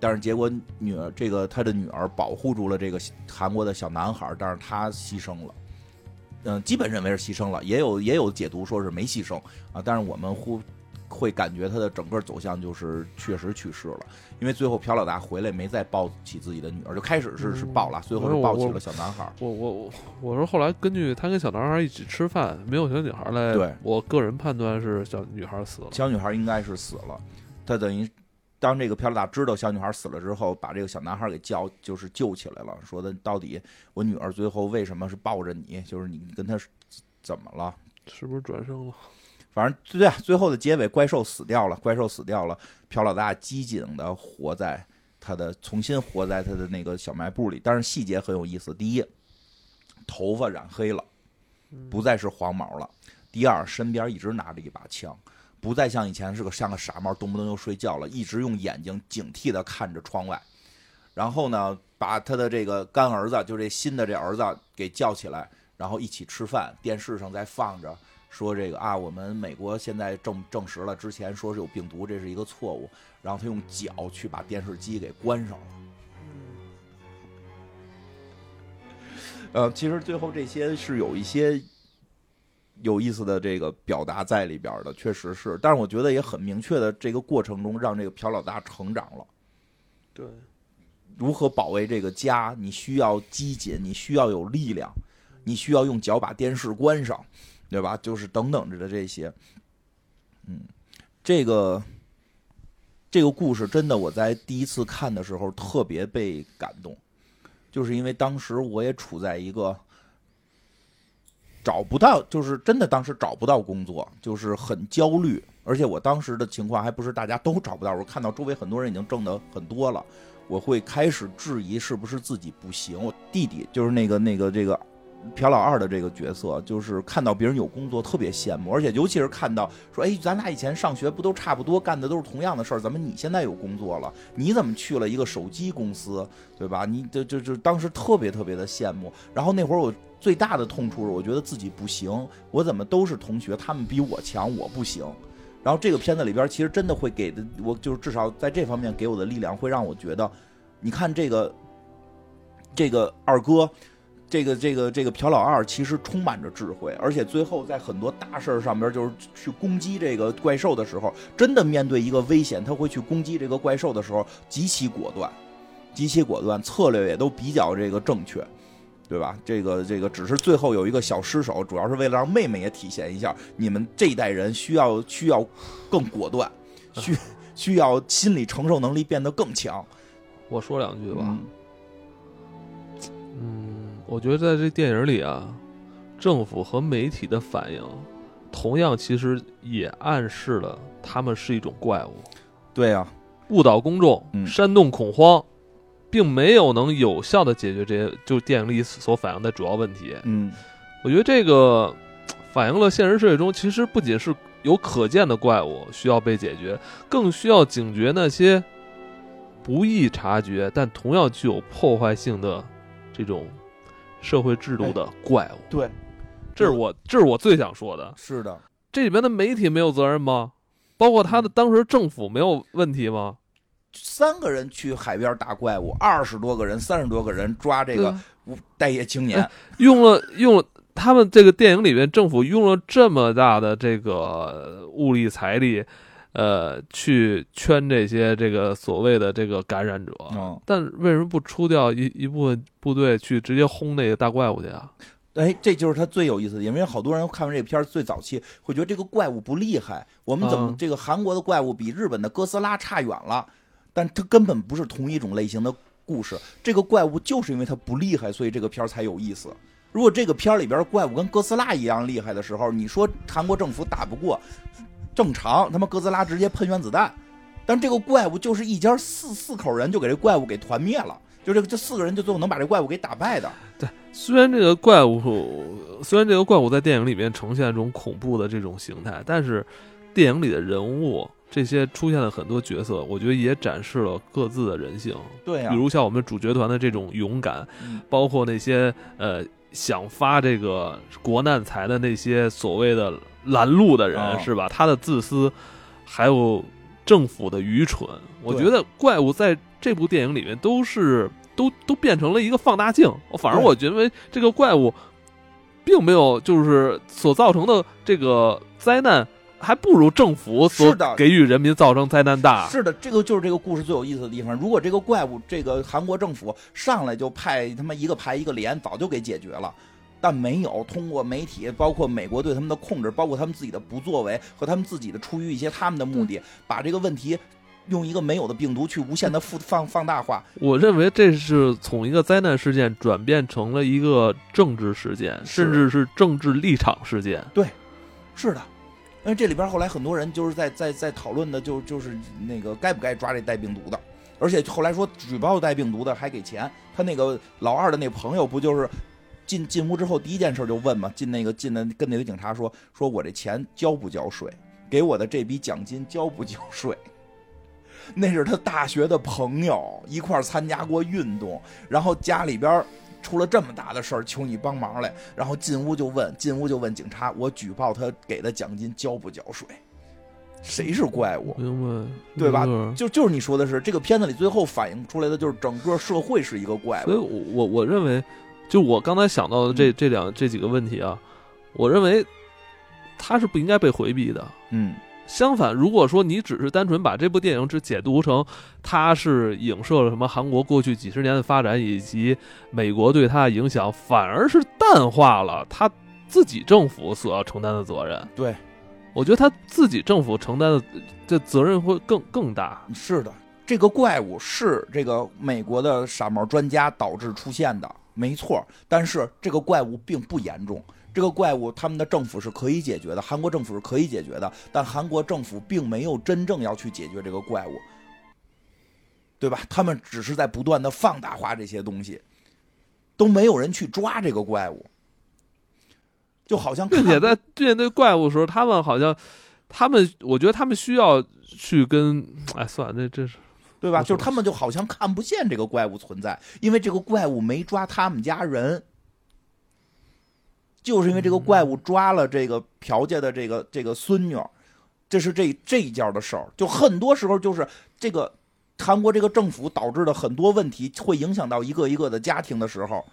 但是结果女儿这个他的女儿保护住了这个韩国的小男孩，但是他牺牲了。嗯，基本认为是牺牲了，也有也有解读说是没牺牲啊。但是我们呼。会感觉他的整个走向就是确实去世了，因为最后朴老大回来没再抱起自己的女儿，就开始是是抱了，最后是抱起了小男孩。我我我我说后来根据他跟小男孩一起吃饭，没有小女孩来，对我个人判断是小女孩死了。小女孩应该是死了，他等于当这个朴老大知道小女孩死了之后，把这个小男孩给叫就是救起来了，说的到底我女儿最后为什么是抱着你？就是你跟他怎么了？是不是转生了？反正最啊，最后的结尾，怪兽死掉了，怪兽死掉了，朴老大机警的活在他的，重新活在他的那个小卖部里。但是细节很有意思：第一，头发染黑了，不再是黄毛了；第二，身边一直拿着一把枪，不再像以前是个像个傻帽，动不动就睡觉了，一直用眼睛警惕的看着窗外。然后呢，把他的这个干儿子，就这新的这儿子给叫起来，然后一起吃饭，电视上在放着。说这个啊，我们美国现在证证实了，之前说是有病毒，这是一个错误。然后他用脚去把电视机给关上了。呃，其实最后这些是有一些有意思的这个表达在里边的，确实是。但是我觉得也很明确的，这个过程中让这个朴老大成长了。对，如何保卫这个家？你需要机警，你需要有力量，你需要用脚把电视关上，对吧？就是等等着的这些。嗯，这个。这个故事真的，我在第一次看的时候特别被感动，就是因为当时我也处在一个找不到，就是真的当时找不到工作，就是很焦虑，而且我当时的情况还不是大家都找不到，我看到周围很多人已经挣的很多了，我会开始质疑是不是自己不行。我弟弟就是那个那个这个。朴老二的这个角色，就是看到别人有工作特别羡慕，而且尤其是看到说，哎，咱俩以前上学不都差不多，干的都是同样的事儿，怎么你现在有工作了？你怎么去了一个手机公司，对吧？你就就就当时特别特别的羡慕。然后那会儿我最大的痛处是，我觉得自己不行，我怎么都是同学，他们比我强，我不行。然后这个片子里边其实真的会给的我，就是至少在这方面给我的力量，会让我觉得，你看这个这个二哥。这个这个这个朴老二其实充满着智慧，而且最后在很多大事上边，就是去攻击这个怪兽的时候，真的面对一个危险，他会去攻击这个怪兽的时候极其果断，极其果断，策略也都比较这个正确，对吧？这个这个只是最后有一个小失手，主要是为了让妹妹也体现一下，你们这一代人需要需要更果断，需 需要心理承受能力变得更强。我说两句吧，嗯。我觉得在这电影里啊，政府和媒体的反应，同样其实也暗示了他们是一种怪物。对呀，误导公众，煽动恐慌，并没有能有效的解决这些就电影里所反映的主要问题。嗯，我觉得这个反映了现实社会中其实不仅是有可见的怪物需要被解决，更需要警觉那些不易察觉但同样具有破坏性的这种。社会制度的怪物，对，这是我这是我最想说的。是的，这里面的媒体没有责任吗？包括他的当时政府没有问题吗？三个人去海边打怪物，二十多个人，三十多个人抓这个待业青年，用了用了他们这个电影里面政府用了这么大的这个物力财力。呃，去圈这些这个所谓的这个感染者，但为什么不出掉一一部分部队去直接轰那个大怪物去啊？哎，这就是他最有意思的，因为好多人看完这片儿最早期会觉得这个怪物不厉害，我们怎么这个韩国的怪物比日本的哥斯拉差远了？但它根本不是同一种类型的故事，这个怪物就是因为它不厉害，所以这个片儿才有意思。如果这个片儿里边怪物跟哥斯拉一样厉害的时候，你说韩国政府打不过？正常，他妈哥斯拉直接喷原子弹，但这个怪物就是一家四四口人就给这怪物给团灭了，就这个这四个人就最后能把这怪物给打败的。对，虽然这个怪物，虽然这个怪物在电影里面呈现这种恐怖的这种形态，但是电影里的人物这些出现了很多角色，我觉得也展示了各自的人性。对呀，比如像我们主角团的这种勇敢，包括那些呃想发这个国难财的那些所谓的。拦路的人是吧？他的自私，还有政府的愚蠢，我觉得怪物在这部电影里面都是都都变成了一个放大镜。反而我觉得这个怪物，并没有就是所造成的这个灾难，还不如政府所给予人民造成灾难大。是的，这个就是这个故事最有意思的地方。如果这个怪物，这个韩国政府上来就派他妈一个排一个连，早就给解决了。但没有通过媒体，包括美国对他们的控制，包括他们自己的不作为和他们自己的出于一些他们的目的，把这个问题用一个没有的病毒去无限的放放放大化。我认为这是从一个灾难事件转变成了一个政治事件，甚至是政治立场事件。对，是的，因为这里边后来很多人就是在在在讨论的，就就是那个该不该抓这带病毒的，而且后来说举报带病毒的还给钱。他那个老二的那朋友不就是？进进屋之后，第一件事就问嘛，进那个进的跟那个警察说，说我这钱交不交税？给我的这笔奖金交不交税？那是他大学的朋友，一块参加过运动，然后家里边出了这么大的事儿，求你帮忙来，然后进屋就问，进屋就问警察，我举报他给的奖金交不交税？谁是怪物？明白，对吧？就就是你说的是这个片子里最后反映出来的就是整个社会是一个怪物。所以，我我认为。就我刚才想到的这这两这几个问题啊，我认为他是不应该被回避的。嗯，相反，如果说你只是单纯把这部电影只解读成它是影射了什么韩国过去几十年的发展以及美国对它的影响，反而是淡化了他自己政府所要承担的责任。对，我觉得他自己政府承担的这责任会更更大。是的，这个怪物是这个美国的傻帽专家导致出现的。没错，但是这个怪物并不严重。这个怪物，他们的政府是可以解决的，韩国政府是可以解决的，但韩国政府并没有真正要去解决这个怪物，对吧？他们只是在不断的放大化这些东西，都没有人去抓这个怪物，就好像并且在面对怪物的时候，他们好像，他们，我觉得他们需要去跟，哎，算了，那这是。对吧？就是他们就好像看不见这个怪物存在，因为这个怪物没抓他们家人，就是因为这个怪物抓了这个朴家的这个这个孙女，这是这这一件的事儿。就很多时候就是这个韩国这个政府导致的很多问题，会影响到一个一个的家庭的时候，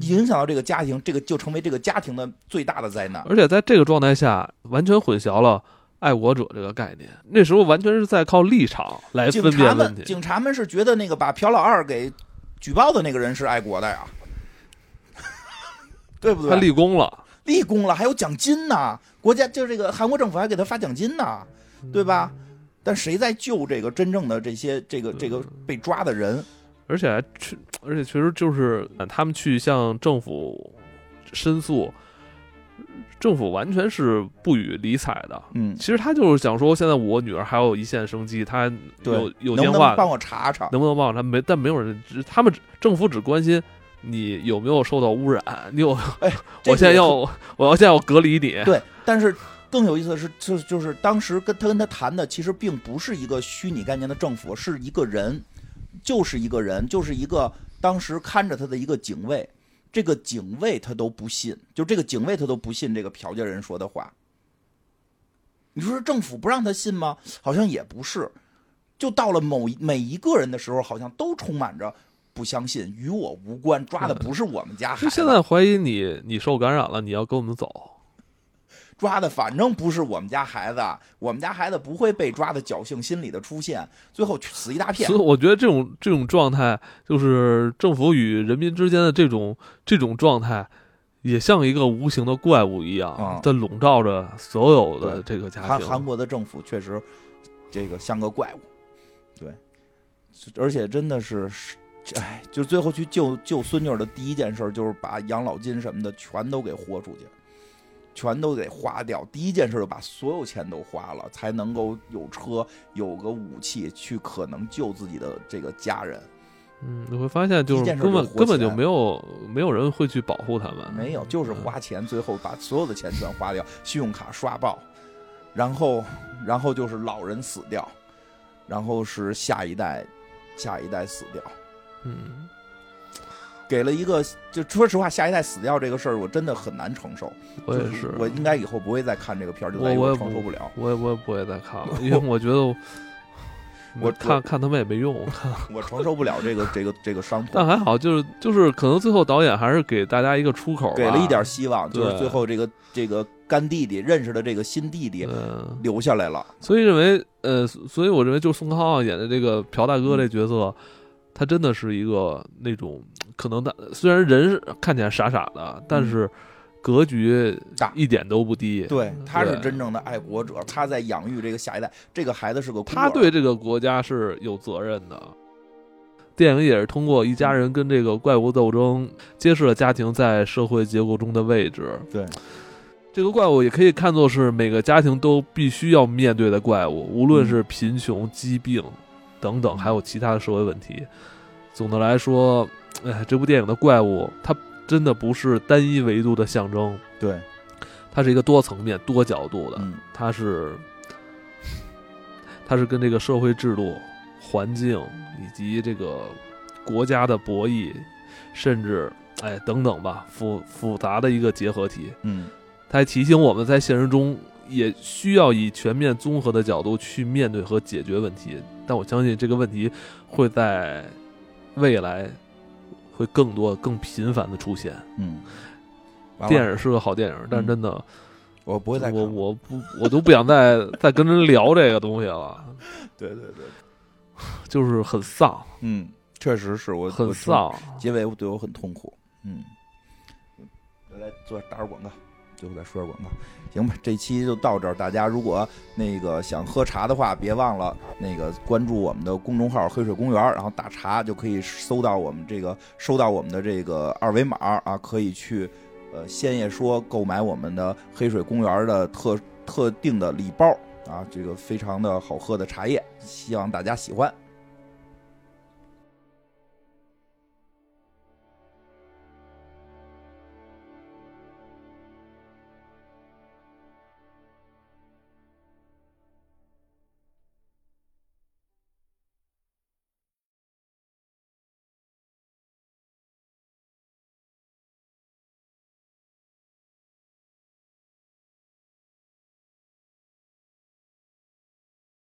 影响到这个家庭，这个就成为这个家庭的最大的灾难。而且在这个状态下，完全混淆了。爱国者这个概念，那时候完全是在靠立场来分辨问题。警察们是觉得那个把朴老二给举报的那个人是爱国的呀，对不对？他立功了，立功了，还有奖金呢。国家就这个韩国政府还给他发奖金呢，对吧？但谁在救这个真正的这些这个这个被抓的人？而且还去，而且确实就是他们去向政府申诉。政府完全是不予理睬的。嗯，其实他就是想说，现在我女儿还有一线生机，他有有电话，帮我查查，能不能帮我查？没，但没有人，他们政府只关心你有没有受到污染。你有？哎，我现在要，我要现在要隔离你。对，但是更有意思的是，就就是当时跟他跟他谈的，其实并不是一个虚拟概念的政府，是一个人，就是一个人，就是一个当时看着他的一个警卫。这个警卫他都不信，就这个警卫他都不信这个朴家人说的话。你说政府不让他信吗？好像也不是。就到了某每一个人的时候，好像都充满着不相信，与我无关，抓的不是我们家孩子。现在怀疑你，你受感染了，你要跟我们走。抓的反正不是我们家孩子，我们家孩子不会被抓的侥幸心理的出现，最后死一大片。所以我觉得这种这种状态，就是政府与人民之间的这种这种状态，也像一个无形的怪物一样，在笼罩着所有的这个家庭。韩韩国的政府确实，这个像个怪物，对，而且真的是，哎，就最后去救救孙女的第一件事，就是把养老金什么的全都给豁出去。全都得花掉，第一件事就把所有钱都花了，才能够有车，有个武器去可能救自己的这个家人。嗯，你会发现，就是根本根本就没有没有人会去保护他们，没有，就是花钱，最后把所有的钱全花掉，信用卡刷爆，然后然后就是老人死掉，然后是下一代下一代死掉，嗯。给了一个，就说实话，下一代死掉这个事儿，我真的很难承受。我也是，我应该以后不会再看这个片儿，就我也承受不了。我也我也不会再看了，因为我觉得我看看他们也没用，我承受不了这个这个这个伤痛。但还好，就是就是可能最后导演还是给大家一个出口，给了一点希望，就是最后这个这个干弟弟认识的这个新弟弟留下来了。所以认为呃，所以我认为就宋康昊演的这个朴大哥这角色。他真的是一个那种，可能他虽然人看起来傻傻的，但是格局大一点都不低。对，他是真正的爱国者，他在养育这个下一代。这个孩子是个，他对这个国家是有责任的。电影也是通过一家人跟这个怪物斗争，揭示了家庭在社会结构中的位置。对，这个怪物也可以看作是每个家庭都必须要面对的怪物，无论是贫穷、疾病等等，还有其他的社会问题。总的来说，哎，这部电影的怪物，它真的不是单一维度的象征，对，它是一个多层面、多角度的，嗯，它是，它是跟这个社会制度、环境以及这个国家的博弈，甚至哎等等吧，复复杂的一个结合体，嗯，它还提醒我们在现实中也需要以全面综合的角度去面对和解决问题，但我相信这个问题会在。未来会更多、更频繁的出现。嗯，电影是个好电影，但真的，我不会再我我不我都不想再 再跟人聊这个东西了。对对对，就是很丧。嗯，确实是我很丧，结尾对我很痛苦。嗯，来做打会广告。最后再说说广告，行吧？这期就到这儿。大家如果那个想喝茶的话，别忘了那个关注我们的公众号“黑水公园”，然后打茶就可以搜到我们这个收到我们的这个二维码啊，可以去呃鲜叶说购买我们的黑水公园的特特定的礼包啊，这个非常的好喝的茶叶，希望大家喜欢。